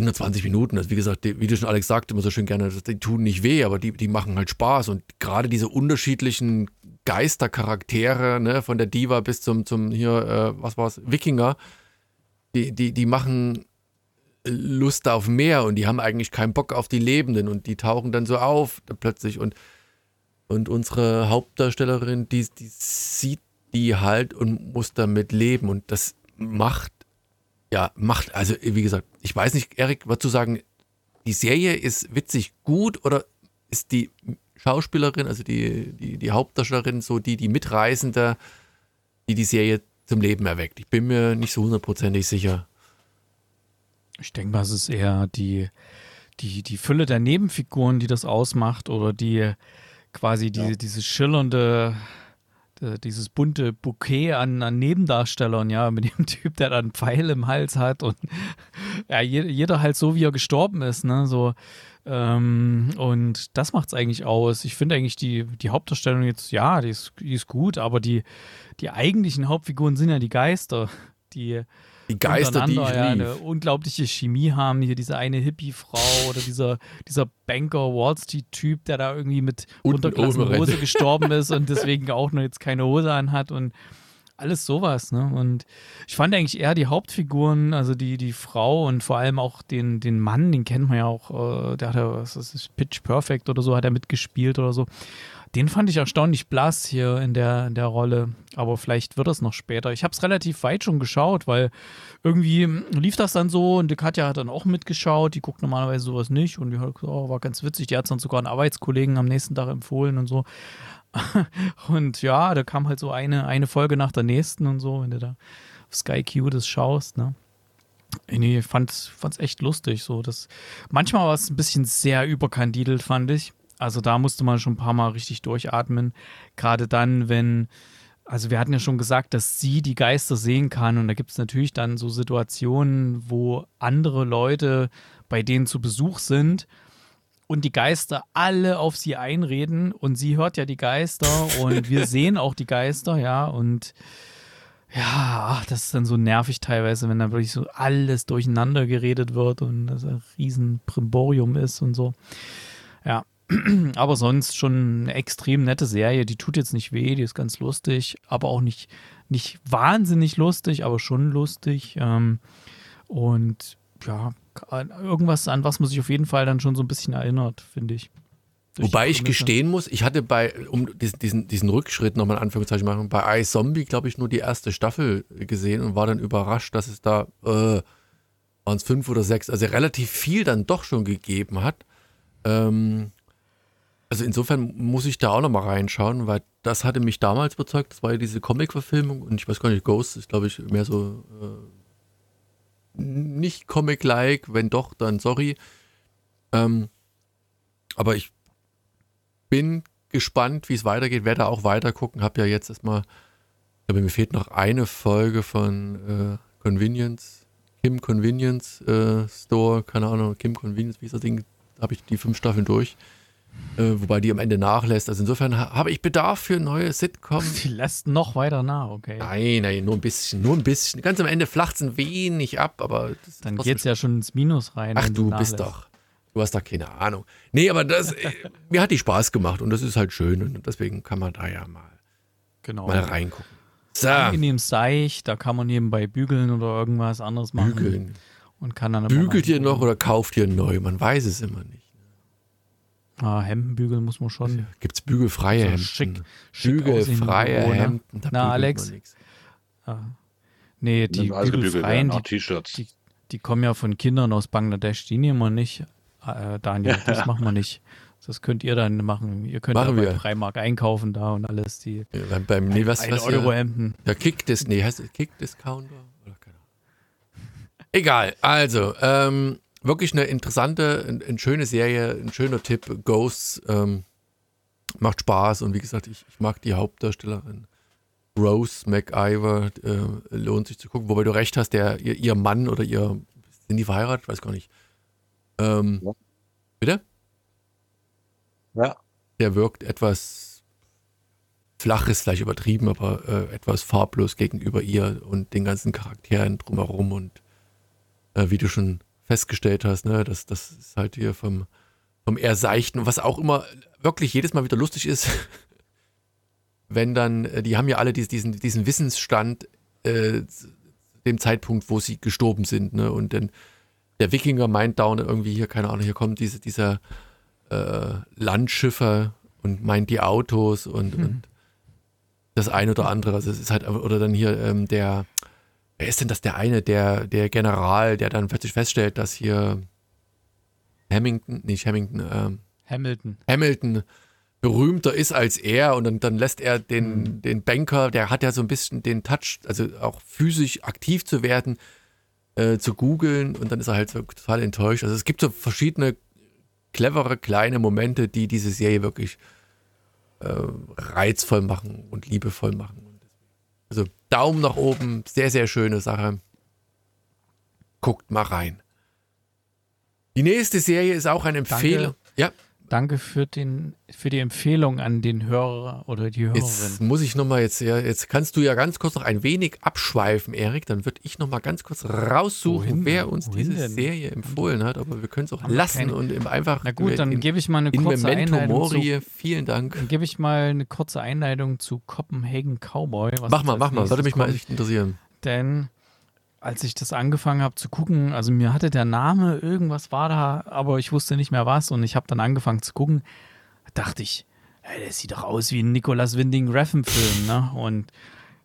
nur 20 Minuten. Also wie gesagt, wie du schon Alex sagte, immer so schön gerne, die tun nicht weh, aber die, die machen halt Spaß. Und gerade diese unterschiedlichen Geistercharaktere, ne, von der Diva bis zum, zum hier, äh, was war's, Wikinger, die, die, die machen Lust auf mehr und die haben eigentlich keinen Bock auf die Lebenden und die tauchen dann so auf plötzlich und, und unsere Hauptdarstellerin, die, die sieht die halt und muss damit leben und das macht, ja, macht, also wie gesagt, ich weiß nicht, Erik, würdest du sagen, die Serie ist witzig gut oder ist die Schauspielerin, also die, die, die Hauptdarstellerin, so die, die Mitreisende, die die Serie zum Leben erweckt? Ich bin mir nicht so hundertprozentig sicher. Ich denke mal, es ist eher die, die, die Fülle der Nebenfiguren, die das ausmacht oder die quasi die, ja. diese schillernde, dieses bunte Bouquet an, an, Nebendarstellern, ja, mit dem <laughs> Typ, der dann einen Pfeil im Hals hat und <laughs> ja, jeder halt so, wie er gestorben ist, ne, so. Ähm, und das macht es eigentlich aus. Ich finde eigentlich die, die Hauptdarstellung jetzt, ja, die ist, die ist gut, aber die, die eigentlichen Hauptfiguren sind ja die Geister, die die Geister, die ich ja, eine unglaubliche Chemie haben. Hier diese eine Hippie-Frau oder dieser, dieser Banker Wall Street-Typ, der da irgendwie mit runtergelassenen Hose gestorben <laughs> ist und deswegen auch nur jetzt keine Hose anhat und alles sowas, ne? Und ich fand eigentlich eher die Hauptfiguren, also die, die Frau und vor allem auch den, den Mann, den kennt man ja auch, äh, der hat ja, was ist Pitch Perfect oder so, hat er mitgespielt oder so. Den fand ich erstaunlich blass hier in der, in der Rolle. Aber vielleicht wird es noch später. Ich habe es relativ weit schon geschaut, weil irgendwie lief das dann so und die Katja hat dann auch mitgeschaut. Die guckt normalerweise sowas nicht und die hat gesagt, oh, war ganz witzig. Die hat es dann sogar einen Arbeitskollegen am nächsten Tag empfohlen und so. <laughs> und ja, da kam halt so eine, eine Folge nach der nächsten und so, wenn du da auf Sky Q das schaust, ne? Nee, fand es echt lustig. So, das, manchmal war es ein bisschen sehr überkandidelt, fand ich. Also da musste man schon ein paar Mal richtig durchatmen. Gerade dann, wenn, also wir hatten ja schon gesagt, dass sie die Geister sehen kann. Und da gibt es natürlich dann so Situationen, wo andere Leute bei denen zu Besuch sind und die Geister alle auf sie einreden. Und sie hört ja die Geister und wir <laughs> sehen auch die Geister, ja. Und ja, das ist dann so nervig teilweise, wenn dann wirklich so alles durcheinander geredet wird und das ein riesen Primborium ist und so. <clears throat> Aber sonst schon eine extrem nette Serie. Die tut jetzt nicht weh, die ist ganz lustig, aber auch nicht, nicht wahnsinnig lustig, aber schon lustig. Ähm, und ja, irgendwas, an was man sich auf jeden Fall dann schon so ein bisschen erinnert, finde ich. Wobei ich gestehen muss, ich hatte bei, um diesen, diesen Rückschritt nochmal in Anführungszeichen machen, bei iZombie, glaube ich, nur die erste Staffel gesehen und war dann überrascht, dass es da, äh, waren es fünf oder sechs, also relativ viel dann doch schon gegeben hat. Ähm, also insofern muss ich da auch nochmal reinschauen, weil das hatte mich damals überzeugt. Das war ja diese Comic-Verfilmung und ich weiß gar nicht, Ghost ist, glaube ich, mehr so äh, nicht Comic-like, wenn doch, dann sorry. Ähm, aber ich bin gespannt, wie es weitergeht, werde auch weiter gucken. Habe ja jetzt erstmal, ich glaube, mir fehlt noch eine Folge von äh, Convenience, Kim Convenience äh, Store, keine Ahnung, Kim Convenience, wie ist das Ding? Habe ich die fünf Staffeln durch. Äh, wobei die am Ende nachlässt. Also insofern ha habe ich Bedarf für neue Sitcoms. <laughs> Die lässt noch weiter nach, okay. Nein, nein, nur ein bisschen, nur ein bisschen. Ganz am Ende flacht es ein wenig ab, aber. Dann geht es ja schon ins Minus rein. Ach, du bist doch. Du hast doch keine Ahnung. Nee, aber das, äh, <laughs> mir hat die Spaß gemacht und das ist halt schön und deswegen kann man da ja mal, genau. mal reingucken. So. Angenehm seich, da kann man nebenbei bügeln oder irgendwas anderes machen. Bügeln. Und kann dann Bügelt ihr noch oder kauft ihr neu? Man weiß es immer nicht. Ah, Hemdenbügel muss man schon. Gibt es bügelfreie so Hemden? Schick, schick bügelfreie ne? Hemden. Na, Alex. Ah. Nee, die bügelfreien, die, die, die, kommen ja von Kindern aus Bangladesch. Die nehmen wir nicht, äh, Daniel. <laughs> Das machen wir nicht. Das könnt ihr dann machen. Ihr könnt machen ja bei Freimark einkaufen da und alles. Die ja, beim, beim, nee, was, was Euro Hemden. Ja, Kick das, nee, heißt es Kick Discounter? Oder keine Egal, also, ähm, wirklich eine interessante, eine, eine schöne Serie, ein schöner Tipp. Ghosts ähm, macht Spaß und wie gesagt, ich, ich mag die Hauptdarstellerin. Rose McIver äh, lohnt sich zu gucken, wobei du recht hast, der, ihr, ihr Mann oder ihr, sind die verheiratet? Weiß gar nicht. Ähm, ja. Bitte? Ja. Der wirkt etwas flach, ist vielleicht übertrieben, aber äh, etwas farblos gegenüber ihr und den ganzen Charakteren drumherum und äh, wie du schon festgestellt hast, ne? Das, das ist halt hier vom, vom eher seichten, was auch immer wirklich jedes Mal wieder lustig ist, <laughs> wenn dann, äh, die haben ja alle diesen, diesen Wissensstand äh, dem Zeitpunkt, wo sie gestorben sind, ne? Und dann der Wikinger meint down irgendwie hier, keine Ahnung, hier kommt diese, dieser äh, Landschiffer und meint die Autos und, hm. und das eine oder andere. Also es ist halt, oder dann hier ähm, der, wer ist denn das der eine, der, der General, der dann plötzlich feststellt, dass hier Hamilton, nicht Hamilton, ähm, Hamilton. Hamilton berühmter ist als er und dann, dann lässt er den, mhm. den Banker, der hat ja so ein bisschen den Touch, also auch physisch aktiv zu werden, äh, zu googeln und dann ist er halt so total enttäuscht. Also es gibt so verschiedene clevere kleine Momente, die diese Serie wirklich äh, reizvoll machen und liebevoll machen. Also Daumen nach oben, sehr, sehr schöne Sache. Guckt mal rein. Die nächste Serie ist auch eine Empfehlung. Danke. Ja. Danke für, den, für die Empfehlung an den Hörer oder die Hörerin. Jetzt muss ich nochmal jetzt, ja, jetzt kannst du ja ganz kurz noch ein wenig abschweifen, Erik. Dann würde ich nochmal ganz kurz raussuchen, Wohin? wer uns Wohin diese denn? Serie empfohlen hat. Aber wir können es auch Haben lassen keine... und einfach. Na gut, dann gebe ich mal eine kurze Einleitung. Mori, zu, vielen Dank. Dann gebe ich mal eine kurze Einleitung zu Copenhagen Cowboy. mach mal, mach mal, sollte mich mal echt interessieren. Denn als ich das angefangen habe zu gucken, also mir hatte der Name, irgendwas war da, aber ich wusste nicht mehr was und ich habe dann angefangen zu gucken, dachte ich, ey, das sieht doch aus wie ein Nicolas Winding Refn-Film, ne? Und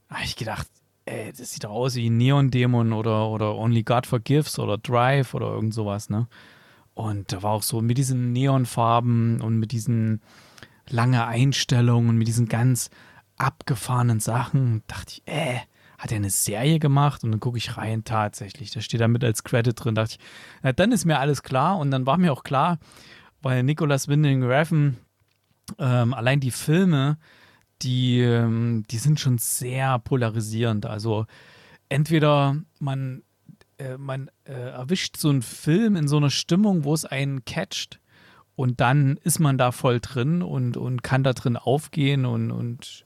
habe ich gedacht, ey, das sieht doch aus wie ein Neon-Dämon oder, oder Only God Forgives oder Drive oder irgend sowas, ne? Und da war auch so mit diesen Neonfarben und mit diesen langen Einstellungen und mit diesen ganz abgefahrenen Sachen, dachte ich, äh, hat er eine Serie gemacht und dann gucke ich rein, tatsächlich. Da steht da mit als Credit drin. Da dachte ich, na, dann ist mir alles klar und dann war mir auch klar, weil Nicolas Winding Refn, ähm, allein die Filme, die, ähm, die sind schon sehr polarisierend. Also entweder man, äh, man äh, erwischt so einen Film in so einer Stimmung, wo es einen catcht und dann ist man da voll drin und, und kann da drin aufgehen und, und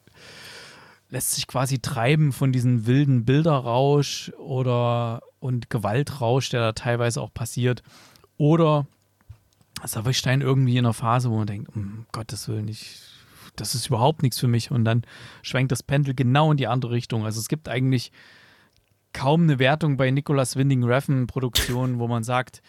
lässt sich quasi treiben von diesem wilden Bilderrausch oder und Gewaltrausch, der da teilweise auch passiert. Oder es erwischt einen irgendwie in einer Phase, wo man denkt, um Gottes Willen, ich, das ist überhaupt nichts für mich. Und dann schwenkt das Pendel genau in die andere Richtung. Also es gibt eigentlich kaum eine Wertung bei Nicolas Winding Refn Produktionen, wo man sagt,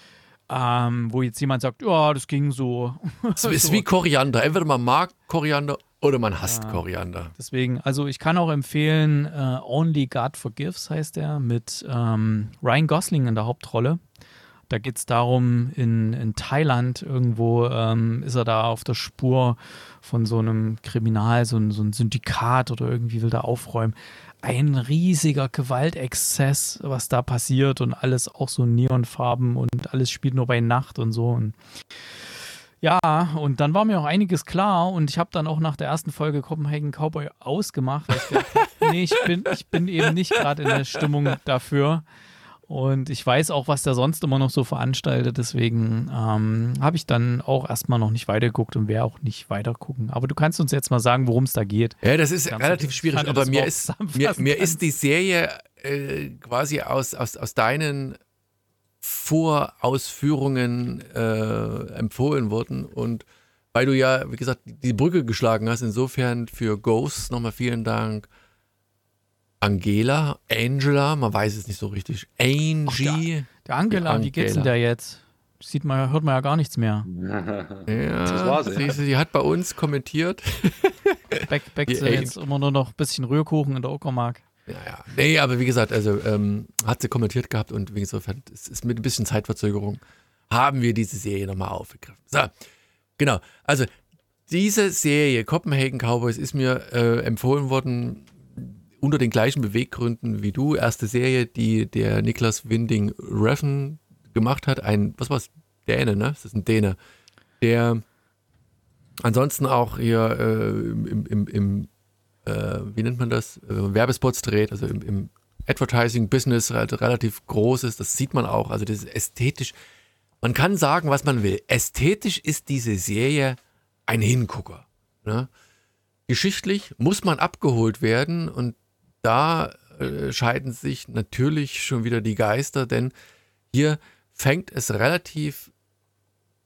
ähm, wo jetzt jemand sagt, ja, das ging so. <laughs> Es ist so. wie Koriander. Entweder man mag Koriander oder man hasst ja, Koriander. Deswegen, also ich kann auch empfehlen, uh, Only God Forgives heißt er, mit ähm, Ryan Gosling in der Hauptrolle. Da geht es darum, in, in Thailand irgendwo ähm, ist er da auf der Spur von so einem Kriminal, so ein, so ein Syndikat oder irgendwie will da aufräumen. Ein riesiger Gewaltexzess, was da passiert und alles auch so Neonfarben und alles spielt nur bei Nacht und so. Und ja, und dann war mir auch einiges klar und ich habe dann auch nach der ersten Folge Copenhagen Cowboy ausgemacht. Weil ich gedacht, <laughs> nee, ich bin, ich bin eben nicht gerade in der Stimmung dafür. Und ich weiß auch, was der sonst immer noch so veranstaltet. Deswegen ähm, habe ich dann auch erstmal noch nicht weitergeguckt und werde auch nicht weiter gucken. Aber du kannst uns jetzt mal sagen, worum es da geht. Ja, das ist Ganz relativ schwierig. Aber <laughs> mir ist, mir, mir ist die Serie äh, quasi aus, aus, aus deinen Vorausführungen äh, empfohlen wurden. Und weil du ja, wie gesagt, die Brücke geschlagen hast, insofern für Ghosts nochmal vielen Dank. Angela, Angela, man weiß es nicht so richtig. Angie. Ach, der, der Angela, wie geht's denn da jetzt? Sieht man, hört man ja gar nichts mehr. ja, das war sie. Sie, hat bei uns kommentiert. Back, back <laughs> zu jetzt immer nur noch ein bisschen Rührkuchen in der Uckermark. Ja, ja. Nee, aber wie gesagt, also ähm, hat sie kommentiert gehabt und wie gesagt, es ist mit ein bisschen Zeitverzögerung haben wir diese Serie nochmal aufgegriffen. So, genau. Also diese Serie Copenhagen Cowboys ist mir äh, empfohlen worden unter den gleichen Beweggründen wie du. Erste Serie, die der Niklas Winding Refn gemacht hat. Ein, was war's? Däne, ne? Das ist ein Däne. Der ansonsten auch hier äh, im, im, im äh, wie nennt man das, äh, Werbespots dreht, also im, im Advertising-Business halt relativ groß ist. Das sieht man auch. Also das ist ästhetisch. Man kann sagen, was man will. Ästhetisch ist diese Serie ein Hingucker. Ne? Geschichtlich muss man abgeholt werden und da äh, scheiden sich natürlich schon wieder die Geister, denn hier fängt es relativ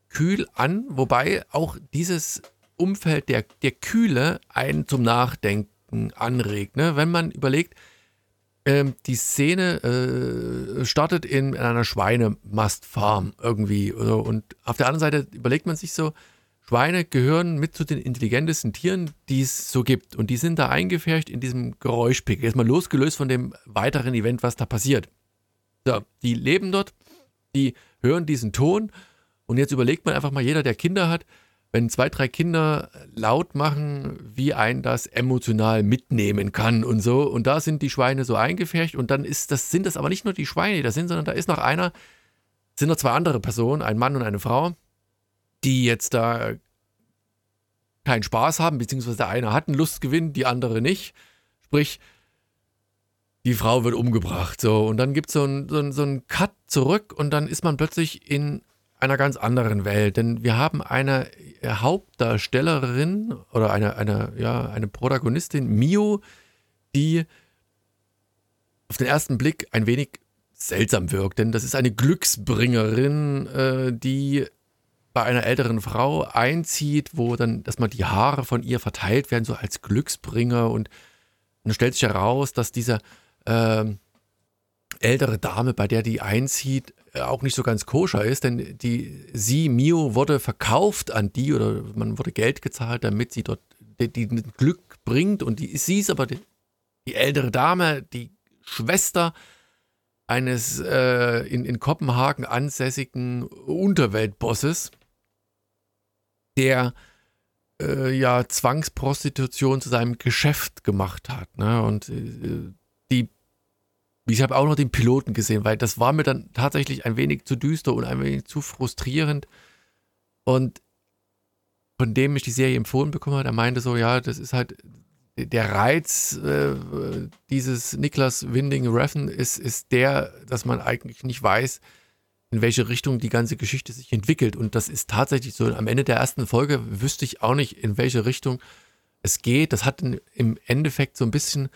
kühl an, wobei auch dieses Umfeld der, der Kühle einen zum Nachdenken anregt. Ne? Wenn man überlegt, ähm, die Szene äh, startet in, einer Schweinemastfarm irgendwie. Oder, und auf der anderen Seite überlegt man sich so, Schweine gehören mit zu den intelligentesten Tieren, die es so gibt. Und die sind da eingefärbt in diesem Geräuschpickel. Jetzt mal losgelöst von dem weiteren Event, was da passiert. So, die leben dort, die hören diesen Ton. Und jetzt überlegt man einfach mal, jeder, der Kinder hat, wenn zwei, drei Kinder laut machen, wie ein das emotional mitnehmen kann und so. Und da sind die Schweine so eingefärbt und dann ist das, sind das aber nicht nur die Schweine, die da sind, sondern da ist noch einer, sind noch zwei andere Personen, ein Mann und eine Frau, die jetzt da keinen Spaß haben, beziehungsweise der eine hat einen Lustgewinn, die andere nicht. Sprich, die Frau wird umgebracht. So, und dann gibt so es so, so einen Cut zurück und dann ist man plötzlich in einer ganz anderen Welt. Denn wir haben eine Hauptdarstellerin oder eine, eine, ja, eine Protagonistin, Mio, die auf den ersten Blick ein wenig seltsam wirkt. Denn das ist eine Glücksbringerin, äh, die bei einer älteren Frau einzieht, wo dann, dass mal die Haare von ihr verteilt werden, so als Glücksbringer. Und dann stellt sich heraus, dass diese äh, ältere Dame, bei der die einzieht, äh, auch nicht so ganz koscher ist, denn die, sie, Mio, wurde verkauft an die oder man wurde Geld gezahlt, damit sie dort die, die Glück bringt und die, sie ist aber die, die ältere Dame, die Schwester eines äh, in, in Kopenhagen ansässigen Unterweltbosses, der äh, ja Zwangsprostitution zu seinem Geschäft gemacht hat. Ne? Und äh, ich habe auch noch den Piloten gesehen, weil das war mir dann tatsächlich ein wenig zu düster und ein wenig zu frustrierend. Und von dem ich die Serie empfohlen bekommen habe, er meinte so, ja, das ist halt der Reiz äh, dieses Niklas Winding Refn ist, ist der, dass man eigentlich nicht weiß, in welche Richtung die ganze Geschichte sich entwickelt. Und das ist tatsächlich so. Am Ende der ersten Folge wüsste ich auch nicht, in welche Richtung es geht. Das hat im Endeffekt so ein bisschen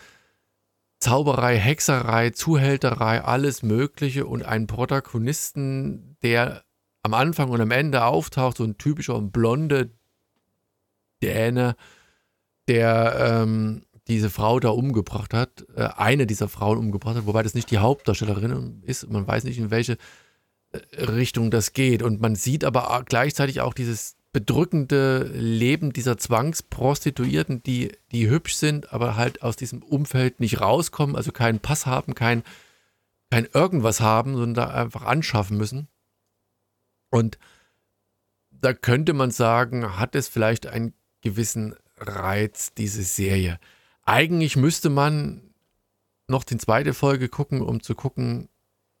Zauberei, Hexerei, Zuhälterei, alles Mögliche und einen Protagonisten, der am Anfang und am Ende auftaucht, so ein typischer blonde Däne, der ähm, diese Frau da umgebracht hat, äh, eine dieser Frauen umgebracht hat, wobei das nicht die Hauptdarstellerin ist. Man weiß nicht, in welche äh, Richtung das geht. Und man sieht aber gleichzeitig auch dieses bedrückende Leben dieser Zwangsprostituierten, die, die hübsch sind, aber halt aus diesem Umfeld nicht rauskommen, also keinen Pass haben, kein, kein irgendwas haben, sondern da einfach anschaffen müssen. Und da könnte man sagen, hat es vielleicht einen gewissen Reiz, diese Serie. Eigentlich müsste man noch die zweite Folge gucken, um zu gucken,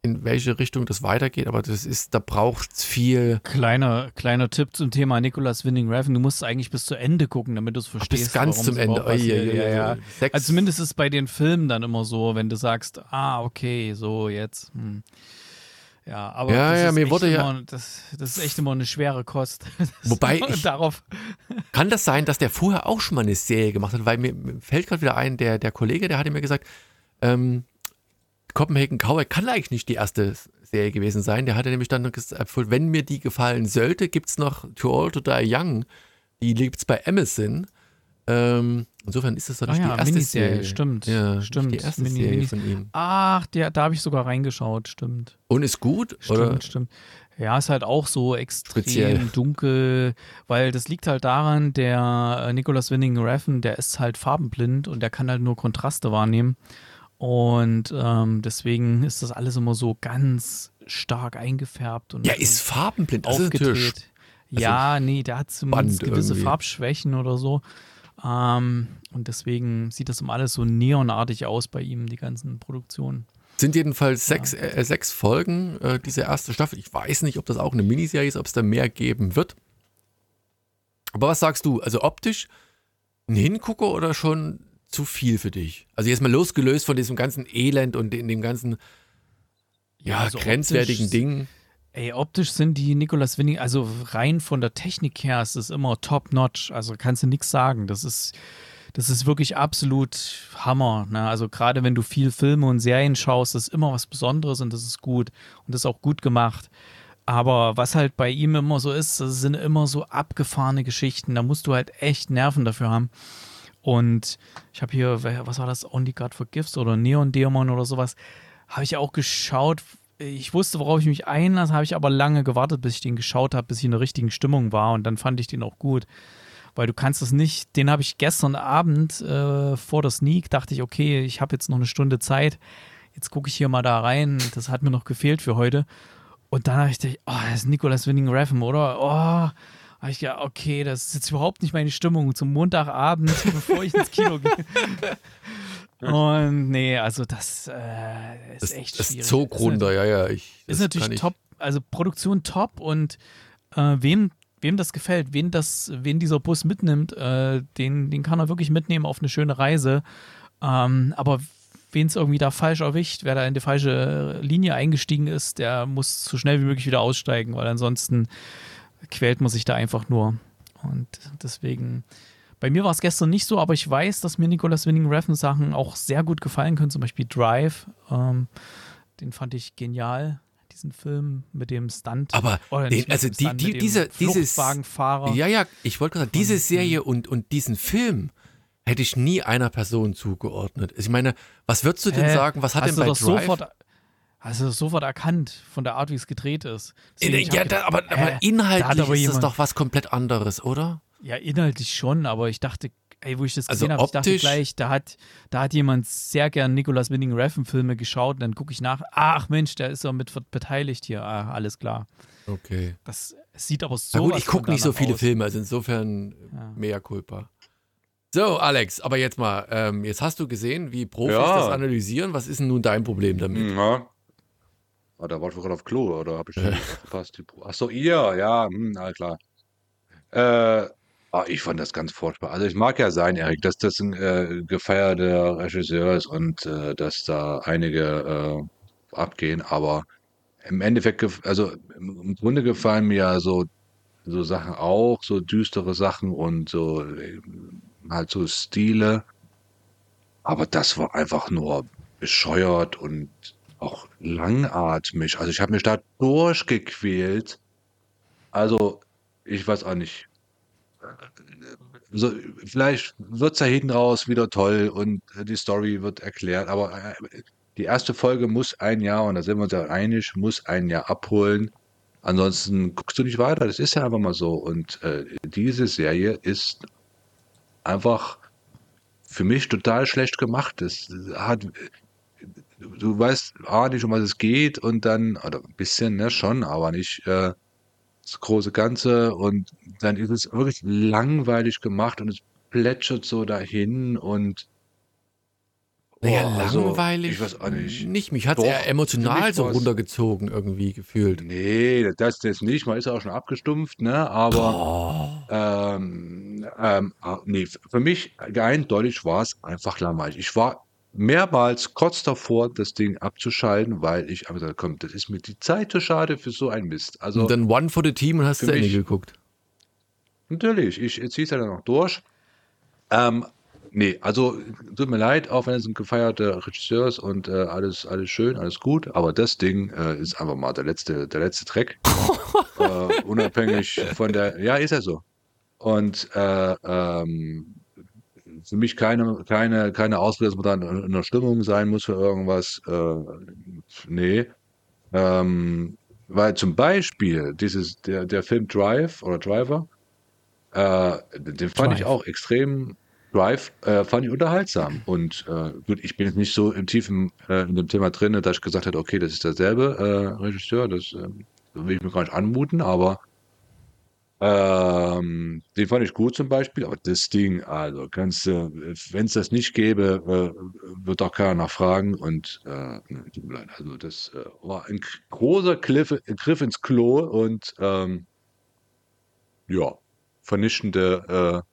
in welche Richtung das weitergeht, aber das ist, da braucht es viel. Kleiner, kleiner Tipp zum Thema Nicholas Winning Refn. Du musst eigentlich bis zu Ende gucken, damit du es verstehst. Bis ganz zum Ende. Oh, ja, ja, ja. Also zumindest ist es bei den Filmen dann immer so, wenn du sagst, ah, okay, so jetzt. Hm. Ja, aber ja, ja, mir wurde immer, ja, das, das, ist echt immer eine schwere Kost. <laughs> Wobei <laughs> ich, darauf kann das sein, dass der vorher auch schon mal eine Serie gemacht hat, weil mir fällt gerade wieder ein, der, der Kollege, der hatte mir gesagt, ähm, Copenhagen Cowboy kann eigentlich nicht die erste Serie gewesen sein. Der hatte nämlich dann gesagt, wenn mir die gefallen sollte, gibt es noch Too Old to Die Young. Die liegt es bei Amazon. Ähm, insofern ist das doch nicht ah, ja, die erste Miniserie. Serie. Stimmt, ja, stimmt. Die erste Mini, Serie von ihm. Ach, der, da habe ich sogar reingeschaut, stimmt. Und ist gut? Stimmt, oder? stimmt. Ja, ist halt auch so extrem Speziell. <laughs> dunkel, weil das liegt halt daran, der äh, Nicholas Winning Refn, der ist halt farbenblind und der kann halt nur Kontraste wahrnehmen. Und ähm, deswegen ist das alles immer so ganz stark eingefärbt und ja, ist farbenblind aufgedreht. Also ja, nee, der hat zumindest gewisse irgendwie. Farbschwächen oder so. Ähm, und deswegen sieht das immer alles so neonartig aus bei ihm, die ganzen Produktionen. Sind jedenfalls sechs, äh, sechs Folgen, äh, diese erste Staffel. Ich weiß nicht, ob das auch eine Miniserie ist, ob es da mehr geben wird. Aber was sagst du? Also optisch ein Hingucker oder schon zu viel für dich? Also jetzt mal losgelöst von diesem ganzen Elend und in dem ganzen ja, also grenzwertigen optisch, Ding. Ey, optisch sind die Nicolas Winning, also rein von der Technik her ist es immer top-notch. Also kannst du nichts sagen. Das ist, das ist wirklich absolut Hammer. Ne? Also gerade wenn du viel Filme und Serien schaust, das ist immer was Besonderes und das ist gut und das ist auch gut gemacht. Aber was halt bei ihm immer so ist, das sind immer so abgefahrene Geschichten. Da musst du halt echt Nerven dafür haben. Und ich habe hier, was war das, Only God Forgives oder Neon Demon oder sowas, habe ich auch geschaut. Ich wusste, worauf ich mich einlasse, habe ich aber lange gewartet, bis ich den geschaut habe, bis ich in der richtigen Stimmung war und dann fand ich den auch gut. Weil du kannst es nicht, den habe ich gestern Abend äh, vor der Sneak, dachte ich, okay, ich habe jetzt noch eine Stunde Zeit, jetzt gucke ich hier mal da rein, das hat mir noch gefehlt für heute. Und dann habe ich gedacht, oh, das ist Nicolas Winning Refn, oder? Oh, habe ich ja, okay, das ist jetzt überhaupt nicht meine Stimmung zum Montagabend, <laughs> bevor ich ins Kino gehe. <laughs> Und nee, also das äh, ist das, echt das schwierig. Zogrunde, ja, ja. Ich, ist natürlich top, also Produktion top und äh, wem, wem das gefällt, wen, das, wen dieser Bus mitnimmt, äh, den, den kann er wirklich mitnehmen auf eine schöne Reise. Ähm, aber wen es irgendwie da falsch erwischt, wer da in die falsche Linie eingestiegen ist, der muss so schnell wie möglich wieder aussteigen, weil ansonsten quält man sich da einfach nur. Und deswegen, bei mir war es gestern nicht so, aber ich weiß, dass mir Nicolas Winning Refn Sachen auch sehr gut gefallen können, zum Beispiel Drive. Ähm, den fand ich genial, diesen Film mit dem Stunt. Aber den, also die, Stunt, die, diese, dieses Wagenfahrer. Ja, ja, ich wollte gerade sagen, diese Serie und, und diesen Film hätte ich nie einer Person zugeordnet. Ich meine, was würdest du denn äh, sagen, was hat denn bei Drive... Sofort, Hast du das sofort erkannt von der Art, wie es gedreht ist? Deswegen, ja, da, aber, aber inhaltlich aber ist das doch was komplett anderes, oder? Ja, inhaltlich schon, aber ich dachte, ey, wo ich das also gesehen habe, ich dachte gleich, da hat, da hat jemand sehr gern Nicolas Winning Refn Filme geschaut und dann gucke ich nach, ach Mensch, der ist doch mit beteiligt hier, ah, alles klar. Okay. Das sieht aber so gut, ich gucke nicht so viele aus. Filme, also insofern ja. mehr culpa. So, Alex, aber jetzt mal, ähm, jetzt hast du gesehen, wie Profis ja. das analysieren. Was ist denn nun dein Problem damit? Ja, Ah, da war ich gerade auf Klo, oder habe ich <laughs> verpasst? Achso, ihr, ja, hm, na klar. Äh, ah, ich fand das ganz furchtbar. Also ich mag ja sein, Erik, dass das ein äh, gefeierter Regisseur ist und äh, dass da einige äh, abgehen, aber im Endeffekt, also im Grunde gefallen mir ja so, so Sachen auch, so düstere Sachen und so äh, halt so Stile. Aber das war einfach nur bescheuert und auch langatmig. Also ich habe mich da durchgequält. Also, ich weiß auch nicht. So, vielleicht wird es ja hinten raus wieder toll und die Story wird erklärt, aber äh, die erste Folge muss ein Jahr, und da sind wir uns ja einig, muss ein Jahr abholen. Ansonsten guckst du nicht weiter. Das ist ja einfach mal so. Und äh, diese Serie ist einfach für mich total schlecht gemacht. Es hat du weißt A, nicht, um was es geht und dann, oder ein bisschen, ne, schon, aber nicht äh, das große Ganze und dann ist es wirklich langweilig gemacht und es plätschert so dahin und naja, oh, also, langweilig. Ich weiß auch nicht. Nicht, mich hat es eher emotional so runtergezogen irgendwie gefühlt. Nee, das, das nicht. Man ist ja auch schon abgestumpft, ne? Aber ähm, ähm, nee, für mich eindeutig war es einfach langweilig. Ich war mehrmals kurz davor, das Ding abzuschalten, weil ich aber gesagt komm, das ist mir die Zeit zu schade für so ein Mist. Also, und dann One for the Team und hast zu Ende geguckt. Natürlich, ich ziehe es ja dann noch durch. Ähm, nee, also tut mir leid, auch wenn es ein gefeierter Regisseur ist und äh, alles, alles schön, alles gut, aber das Ding äh, ist einfach mal der letzte, der letzte Track. <laughs> äh, unabhängig von der, ja, ist ja so. Und äh, ähm, für mich keine, keine, keine Ausrede, dass man dann in der Stimmung sein muss für irgendwas. Äh, nee. Ähm, weil zum Beispiel dieses, der, der Film Drive oder Driver, äh, den fand Drive. ich auch extrem Drive äh, fand ich unterhaltsam. Und äh, gut, ich bin jetzt nicht so im tiefen äh, in dem Thema drin, dass ich gesagt hätte, okay, das ist derselbe äh, Regisseur, das äh, will ich mir gar nicht anmuten, aber ähm, den fand ich gut zum Beispiel, aber das Ding, also kannst du, wenn es das nicht gäbe, äh, wird auch keiner nachfragen und äh, also das äh, war ein großer Griff, Griff ins Klo und ähm, ja, vernichtende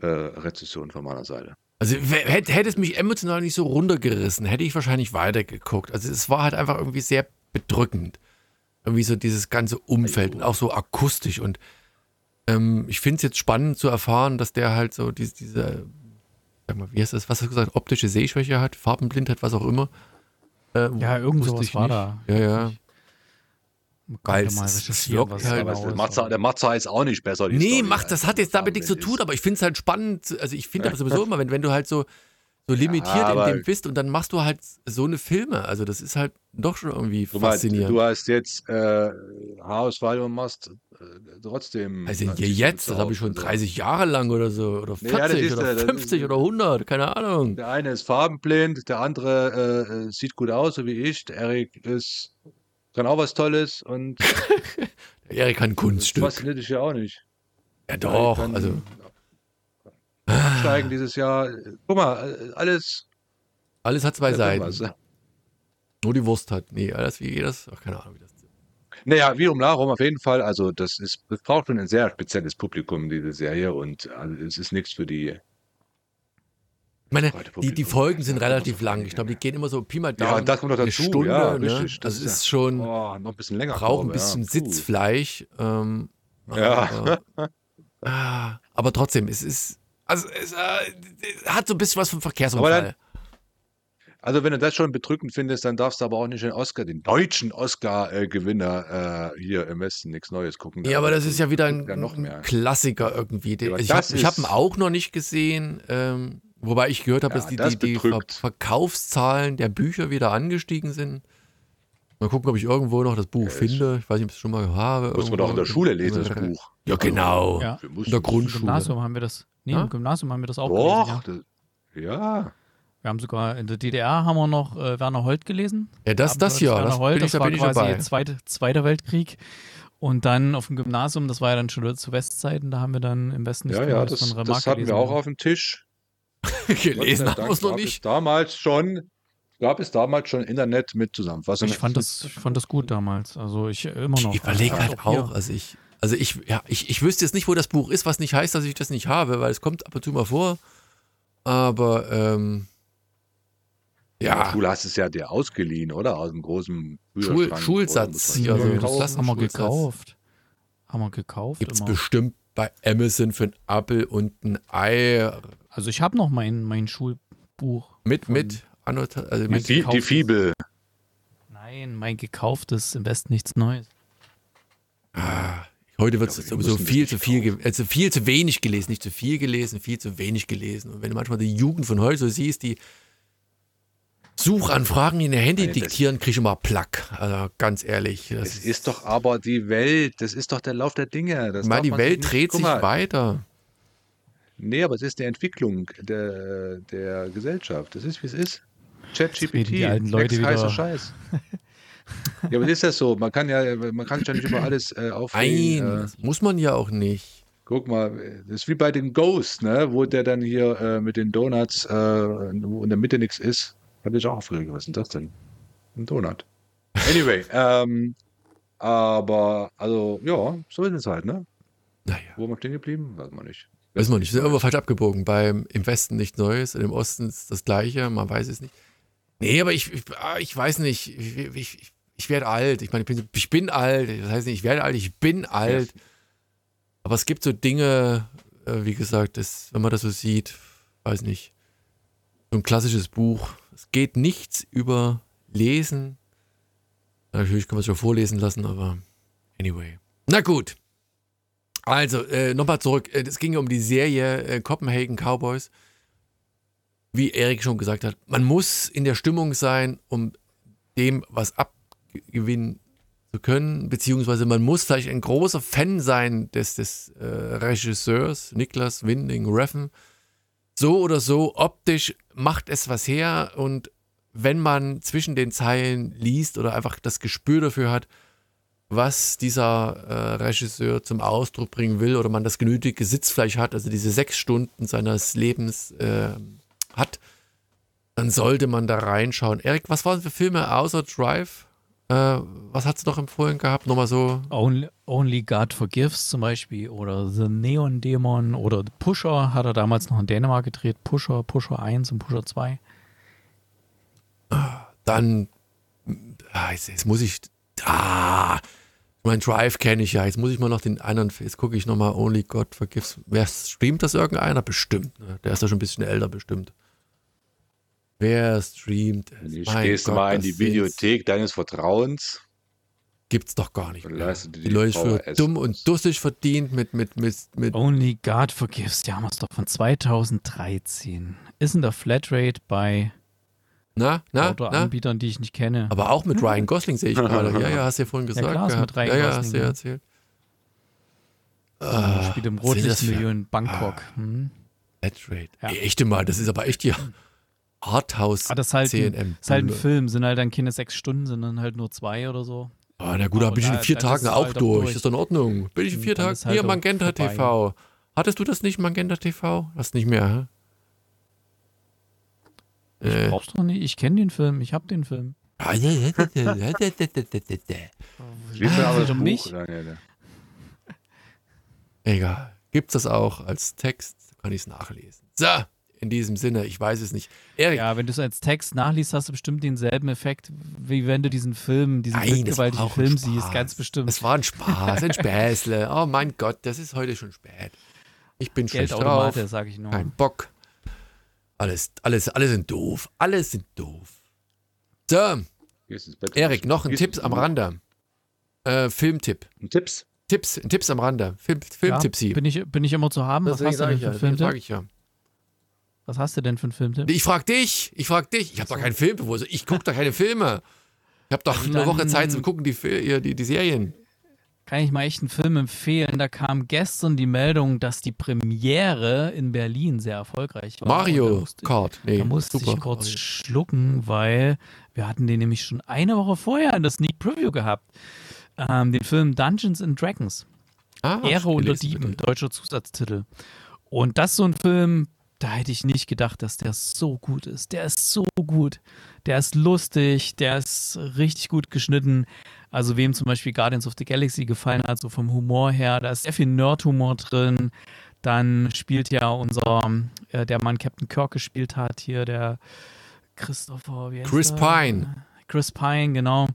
äh, äh, Rezession von meiner Seite. Also hätte, hätte es mich emotional nicht so runtergerissen, hätte ich wahrscheinlich weitergeguckt. Also es war halt einfach irgendwie sehr bedrückend irgendwie so dieses ganze Umfeld und auch so akustisch. Und ähm, ich finde es jetzt spannend zu erfahren, dass der halt so diese, diese sag mal, wie heißt das, was hast du gesagt, optische Sehschwäche hat, Farbenblindheit, was auch immer. Äh, Ja, irgend wusste sowas ich war nicht. da. Ja, ja. Es- es recherchieren, wirkt halt- der ist. Matza, der Matza ist auch nicht besser. die Nee, Story, macht, das hat jetzt damit nichts zu tun, aber ich finde es halt spannend. Also ich finde aber sowieso immer, wenn, wenn du halt so, so limitiert in aber- dem bist und dann machst du halt so eine Filme. Also das ist halt doch schon irgendwie Du, meinst, faszinierend. du hast jetzt äh, Haarausfall und machst äh, trotzdem. also jetzt, das habe ich schon also. 30 Jahre lang oder so, oder Nee, ja, das 40 oder ja- das 50 ist- oder 100, keine Ahnung. Der eine ist farbenblind, der andere äh, äh, sieht gut aus, so wie ich. Der Erik ist, kann auch was Tolles und <laughs> Erik kann das Kunststück. fasziniert dich ja auch nicht. Ja doch, Kann also Absteigen dieses Jahr. Guck mal, alles. alles hat zwei ja, Seiten. was. Nur die Wurst hat. Nee, alles, wie geht das? Ach, keine Ahnung, wie das Naja, wie um Larum auf jeden Fall. Also, das ist, es braucht schon ein sehr spezielles Publikum, diese Serie. Und also, es ist nichts für die. Ich meine, die, die. Folgen sind Ja, relativ lang. Ich glaube, die gehen immer so Pi mal Ja, Daumen. und das kommt noch eine dazu. Stunde, ja, ne? richtig. Das ja- ist schon, Oh, noch ein bisschen länger. braucht ein bisschen ja. Sitzfleisch. Ähm, Ja. Aber, <laughs> ah, aber trotzdem, es ist, also es äh, hat so ein bisschen was vom Verkehrsunfall. Also, wenn du das schon bedrückend findest, dann darfst du aber auch nicht den Oscar, den deutschen Oscar-Gewinner äh, hier im Westen nichts Neues gucken. ja, aber das ist ja wieder ein, ein. Klassiker irgendwie. Den- Ja, ich habe hab ihn auch noch nicht gesehen, ähm, wobei ich gehört habe, Ja, dass die, das die, die Ver. Verkaufszahlen der Bücher wieder angestiegen sind. Mal gucken, ob ich irgendwo noch das Buch Ja, finde. Ich weiß nicht, ob ich es schon mal habe. Muss man doch in der Schule lesen, das Buch. Ja, genau. Ja. Wir In mussten- der Im Grundschule. Gymnasium haben wir das. Nee, Ja? im Gymnasium haben wir das auch Doch, gelesen. das, ja. Wir haben sogar in der DDR haben wir noch äh, Werner Holt gelesen. Ja, das, das ja. Werner Das Holt, bin ich, das da war ich quasi dabei. Zweite, Zweiter Weltkrieg. Und dann auf dem Gymnasium, das war ja dann schon zu Westzeiten, da haben wir dann im Westen Ja, ja, das, von das Remarque hatten wir gelesen. auch auf dem Tisch. <laughs> Gelesen haben wir es noch nicht. Damals schon, gab es damals schon Internet mit Zusammenfassungen. Ich fand das, ich fand das gut damals. Also ich immer noch. Ich überlege Also halt auch, also ich, also ich, ja, ich, ich wüsste jetzt nicht, wo das Buch ist, was nicht heißt, dass ich das nicht habe, weil es kommt ab und zu mal vor. Aber ähm, ja, Du hast es ja dir ausgeliehen, oder? Aus dem großen Schul- Bücherschrank, Schulsatz, oder? Muss man ja, sagen. so, das haben wir Schulsatz. gekauft. Haben wir gekauft. gibt es bestimmt bei Amazon für ein Apfel und ein Ei Also ich habe noch mein, mein Schulbuch. mit, mit, Annota also Die, mit die gekauftes. Fibel. Nein, mein gekauftes im Westen nichts Neues. Heute wird es sowieso das viel zu viel, also viel zu wenig gelesen, nicht zu viel gelesen, viel zu wenig gelesen. Und wenn du manchmal die Jugend von heute so siehst, die Suchanfragen in ihr Handy Nein, das- diktieren, kriege ich immer Plack. Also ganz ehrlich. Das Es ist doch aber die Welt, das ist doch der Lauf der Dinge. Das darf die Welt nicht- dreht sich mal, weiter. Nee, aber es ist die Entwicklung der, der Gesellschaft. Das ist, wie es ist. ChatGPT, die alten Leute Text, heißer wieder. Scheiß. <laughs> ja, aber ist das so? Man kann ja, man kann sich ja nicht über alles äh, Nein, aufregen. Äh, das muss man ja auch nicht. guck mal, das ist wie bei den Ghosts, ne? Wo der dann hier äh, mit den Donuts, äh, wo in der Mitte nichts ist. Hab ich auch aufgeregt. Was ist denn das denn? Ein Donut. Anyway, <laughs> ähm, aber, also, ja, so ist es halt, ne? Naja, Wo wir stehen geblieben? Weiß man nicht. weiß man nicht. Wir sind irgendwo falsch abgebogen. Beim, Im Westen nichts Neues, und im Osten ist das Gleiche, man weiß es nicht. Nee, aber ich, ich, ah, ich weiß nicht. Ich, ich, ich, werde alt. Ich meine, ich bin, ich bin alt. Das heißt nicht, ich werde alt, ich bin alt. Aber es gibt so Dinge, äh, wie gesagt, das, wenn man das so sieht, weiß nicht. So ein klassisches Buch. Es geht nichts über Lesen. Natürlich kann man es schon vorlesen lassen, aber anyway. Na gut. Also, äh, nochmal zurück. Äh, Es ging ja um die Serie äh, Copenhagen Cowboys. Wie Erik schon gesagt hat, man muss in der Stimmung sein, um dem was abgewinnen zu können, beziehungsweise man muss vielleicht ein großer Fan sein des, des äh, Regisseurs Niklas Winding Refn. So oder so, optisch macht es was her und wenn man zwischen den Zeilen liest oder einfach das Gespür dafür hat, was dieser äh, Regisseur zum Ausdruck bringen will oder man das genötigte Sitzfleisch hat, also diese sechs Stunden seines Lebens äh, hat, dann sollte man da reinschauen. Erik, was waren für Filme außer Drive? Äh, was hast du noch empfohlen gehabt? Nochmal so. Only, Only God Forgives zum Beispiel oder The Neon Demon oder Pusher hat er damals noch in Dänemark gedreht. Pusher, Pusher 1 und Pusher 2. Dann, ah, jetzt, jetzt muss ich, ah, Mein Drive kenne ich ja. Jetzt muss ich mal noch den anderen, jetzt gucke ich nochmal Only God Forgives. Wer streamt das irgendeiner? Bestimmt. Ne? Der ist ja schon ein bisschen älter, bestimmt. Wer streamt es? Du gehst Gott, mal in die. Videothek deines Vertrauens Gibt's doch gar nicht. Mehr. dir Die Leute für dumm und dussig verdient mit, mit, mit, mit Only God Forgives, die haben wir es doch von 2013. Ist in der Flatrate bei na, na, na? Autoanbietern, die ich nicht kenne. Aber auch mit Ryan <laughs> Gosling sehe ich gerade. Ja, ja, hast du ja vorhin gesagt. klar, ist gehabt. mit Ryan ja, ja, Gosling, hast du ja ja. erzählt. Ah, spielt im für- Rotlichtmilieu in Bangkok. Ah. Hm. Flatrate. Ja. Ey, Echte mal, das ist aber echt hier <laughs> Arthouse Ah, das ist halt ein, CNM. ist halt ein Film, sind halt dann keine sechs Stunden, sondern halt nur zwei oder so. Ah, na gut, da bin ich in vier dann Tagen auch halt durch. durch. Ist doch in Ordnung. Bin ich in vier Dann Tagen. halt Hier, Magenta vorbei. TV. Hattest du das nicht, Magenta TV? Hast nicht mehr, hä? Ich Äh. brauch's doch nicht. Ich kenne den Film, ich habe den Film. Lies mir aber das um mich? Egal. Gibt's das auch als Text? Kann ich es nachlesen. So, in diesem Sinne, ich weiß es nicht. Erik, Ja, wenn du es als Text nachliest, hast du bestimmt denselben Effekt, wie wenn du diesen Film, diesen Nein, das ein Film Spaß. siehst, ganz bestimmt. Es war ein Spaß, ein Späßle. <laughs> Oh mein Gott, das ist heute schon spät. Ich bin schlecht drauf. Sag ich nur. Kein Bock. Alles, alles, alle sind doof. Alle sind doof. So. Erik, noch ein Gehst Tipps ins am. Rande. Äh, Filmtipp. Tipps. Tipps, Tipps am Rande. Film, ja, Filmtippsi. bin, ich, bin ich immer zu haben. Was Deswegen hast, du sag denn ich für ja, Filmtipp? frag ich ja. Was hast du denn für einen Filmtipp? Ich frag dich, ich frag dich. Ich habe doch keinen Film. Wo- Ich gucke doch keine Filme. Ich habe doch Also eine Woche Zeit zum Gucken die, die, die Serien. Kann ich mal echt einen Film empfehlen. Da kam gestern die Meldung, dass die Premiere in Berlin sehr erfolgreich war. Mario Kart. Nee, da musste super. ich kurz schlucken, weil wir hatten den nämlich schon eine Woche vorher in der Sneak Preview gehabt. Ähm, den Film Dungeons and Dragons. ah, Ehre unter Dieben, deutscher Zusatztitel. Und das ist so ein Film, da hätte ich nicht gedacht, dass der so gut ist. Der ist so gut. Der ist lustig, der ist richtig gut geschnitten. Also wem zum Beispiel Guardians of the Galaxy gefallen hat, so vom Humor her, da ist sehr viel Nerd-Humor drin. Dann spielt ja unser, äh, der Mann Captain Kirk gespielt hat, hier der Christopher, wie heißt Chris? Pine. Chris Pine, genau.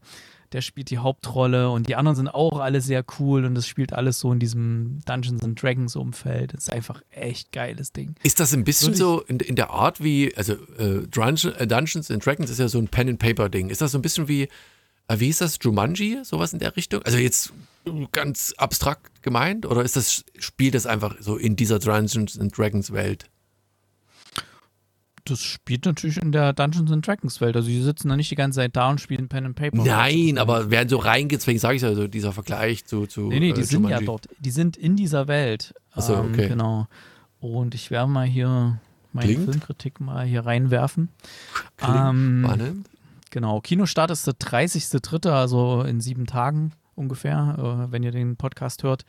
Der spielt die Hauptrolle und die anderen sind auch alle sehr cool und das spielt alles so in diesem Dungeons and Dragons Umfeld. Das ist einfach echt geiles Ding. Ist das ein bisschen so in, in der Art wie, also äh, äh, Dungeons and Dragons ist ja so ein Pen-and-Paper-Ding. Ist das so ein bisschen wie, äh, wie ist das, Jumanji, sowas in der Richtung? Also jetzt ganz abstrakt gemeint oder ist das, spielt das einfach so in dieser Dungeons and Dragons Welt? Das spielt natürlich in der Dungeons and Dragons Welt. Also die sitzen da nicht die ganze Zeit da und spielen Pen and Paper. Nein, aber werden so reingeht, deswegen sage ich ja so, dieser Vergleich zu, zu Nee, nee, die äh, sind ja Jumanji. dort. Die sind in dieser Welt. Ach so, Ähm, okay. Genau. Und ich werde mal hier meine Klingt. Filmkritik mal hier reinwerfen. Klingt Ähm, spannend. Genau, Kinostart ist der 30.03., also in sieben Tagen ungefähr, äh, wenn ihr den Podcast hört.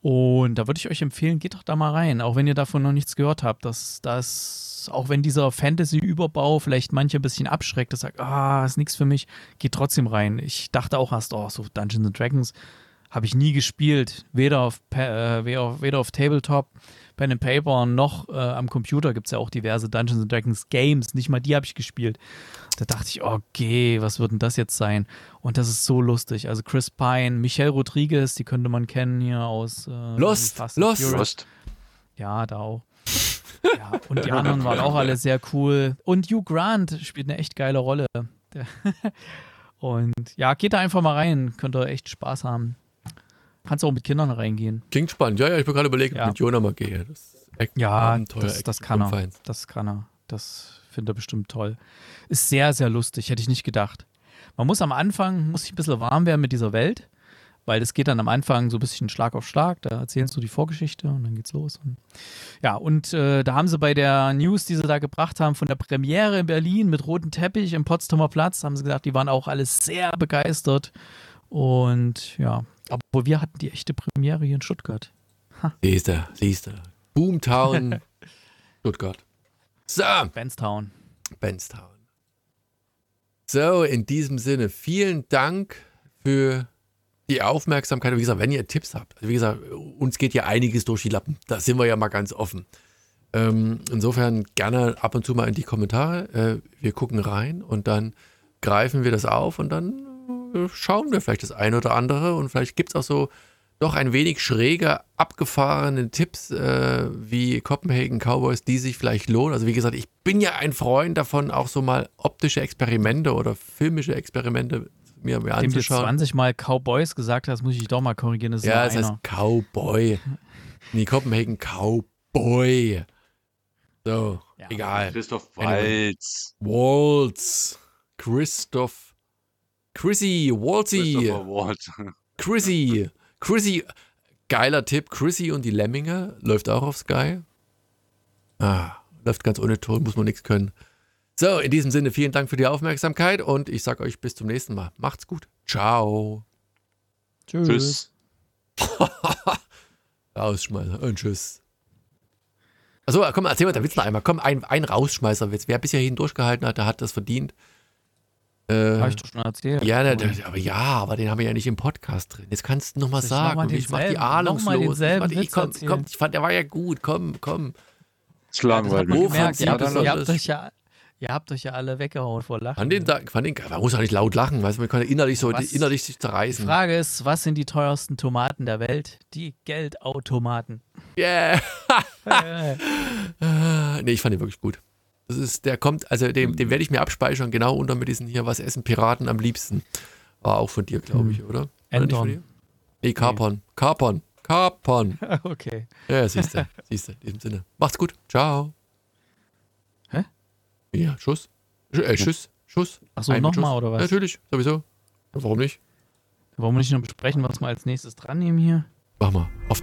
Und da würde ich euch empfehlen, geht doch da mal rein, auch wenn ihr davon noch nichts gehört habt. Dass das, auch wenn dieser Fantasy-Überbau vielleicht manche ein bisschen abschreckt, das sagt, ah, ist nichts für mich, geht trotzdem rein. Ich dachte auch erst, oh, so Dungeons and Dragons habe ich nie gespielt, weder auf, äh, weder weder auf Tabletop, Pen and Paper noch äh, am Computer gibt es ja auch diverse Dungeons and Dragons Games, nicht mal die habe ich gespielt. Da dachte ich, okay, was wird denn das jetzt sein? Und das ist so lustig. Also Chris Pine, Michelle Rodriguez, die könnte man kennen hier aus äh, Lost, Lost. Furious. Lost. Ja, da auch. Ja, und die anderen waren auch alle sehr cool. Und Hugh Grant spielt eine echt geile Rolle. <laughs> Und ja, geht da einfach mal rein. Könnt ihr echt Spaß haben. Kannst auch mit Kindern reingehen. Klingt spannend. Ja, ja, ich bin gerade überlegt, ob ich Ja. mit Jonah mal gehe. Das ist Ja, Abenteuer, das, das kann er. Das kann er. Das findet er bestimmt toll. Ist sehr, sehr lustig. Hätte ich nicht gedacht. Man muss am Anfang, muss sich ein bisschen warm werden mit dieser Welt, weil es geht dann am Anfang so ein bisschen Schlag auf Schlag. Da erzählst du die Vorgeschichte und dann geht's los. Und ja, und äh, da haben sie bei der News, die sie da gebracht haben, von der Premiere in Berlin mit rotem Teppich im Potsdamer Platz, haben sie gesagt, die waren auch alle sehr begeistert. Und ja, aber wir hatten die echte Premiere hier in Stuttgart. Siehst du, siehst du. Boomtown, <laughs> Stuttgart. So, Benstown. Benstown. So, in diesem Sinne, vielen Dank für die Aufmerksamkeit. Wie gesagt, wenn ihr Tipps habt, also wie gesagt, uns geht ja einiges durch die Lappen. Da sind wir ja mal ganz offen. Ähm, insofern gerne ab und zu mal in die Kommentare. Äh, wir gucken rein und dann greifen wir das auf und dann schauen wir vielleicht das eine oder andere und vielleicht gibt es auch so doch ein wenig schräge, abgefahrene Tipps äh, wie Copenhagen Cowboys, die sich vielleicht lohnen. Also wie gesagt, ich bin ja ein Freund davon, auch so mal optische Experimente oder filmische Experimente mir, mir du anzuschauen. 20 Mal Cowboys gesagt hast, muss ich doch mal korrigieren. Das ist ja, es heißt einer. Cowboy. <laughs> Nee, Copenhagen Cowboy. So, Ja. egal. Christoph Anyway. Waltz. Waltz. Christoph. Chrissy, Waltzy. Christopher Waltz. <laughs> Chrissy. Chrissy. Geiler Tipp. Chrissy und die Lemminge. Läuft auch auf Sky. Ah, läuft ganz ohne Ton, muss man nichts können. So, in diesem Sinne, vielen Dank für die Aufmerksamkeit und ich sag euch bis zum nächsten Mal. Macht's gut. Ciao. Tschüss. <laughs> Rausschmeißer und tschüss. Achso, komm, erzähl mal der Witz noch einmal. Komm, ein, ein Rausschmeißerwitz. Wer bisher hin durchgehalten hat, der hat das verdient. Äh, Habe ich doch schon erzählt. ja, der, der, aber ja, aber den haben wir ja nicht im Podcast drin. Jetzt kannst du noch mal Soll ich sagen. noch mal ich mach die ahnungslos. ich, mach- ich, komm, komm, ich fand, der war ja gut. Komm, komm. Ist langweilig. Wo gemerkt. Ihr habt, das ihr, habt euch ja, ihr habt euch ja alle weggehauen vor Lachen. Fand den, da, fand den, man muss auch nicht laut lachen, weißt du, man kann innerlich so Was? innerlich sich Die zerreißen. Frage ist, was sind die teuersten Tomaten der Welt? Die Geldautomaten. Yeah. <laughs> Äh, nee, ich fand den wirklich gut. Das ist, der kommt, also den, den werde ich mir abspeichern, genau unter mit diesen hier, was essen Piraten am liebsten. War auch von dir, glaube ich, oder? Oder Endon. dir? Nee, Carpon. Carpon. Carpon. <laughs> okay. Ja, siehst du. <laughs> siehst du, in diesem Sinne. Macht's gut. Ciao. Hä? Ja, Schuss. Sch äh, Schuss. Schuss. Achso, nochmal oder was? Natürlich, sowieso. Ja, Warum nicht? Wollen wir nicht noch besprechen, was wir als nächstes dran nehmen hier? Mach mal. Off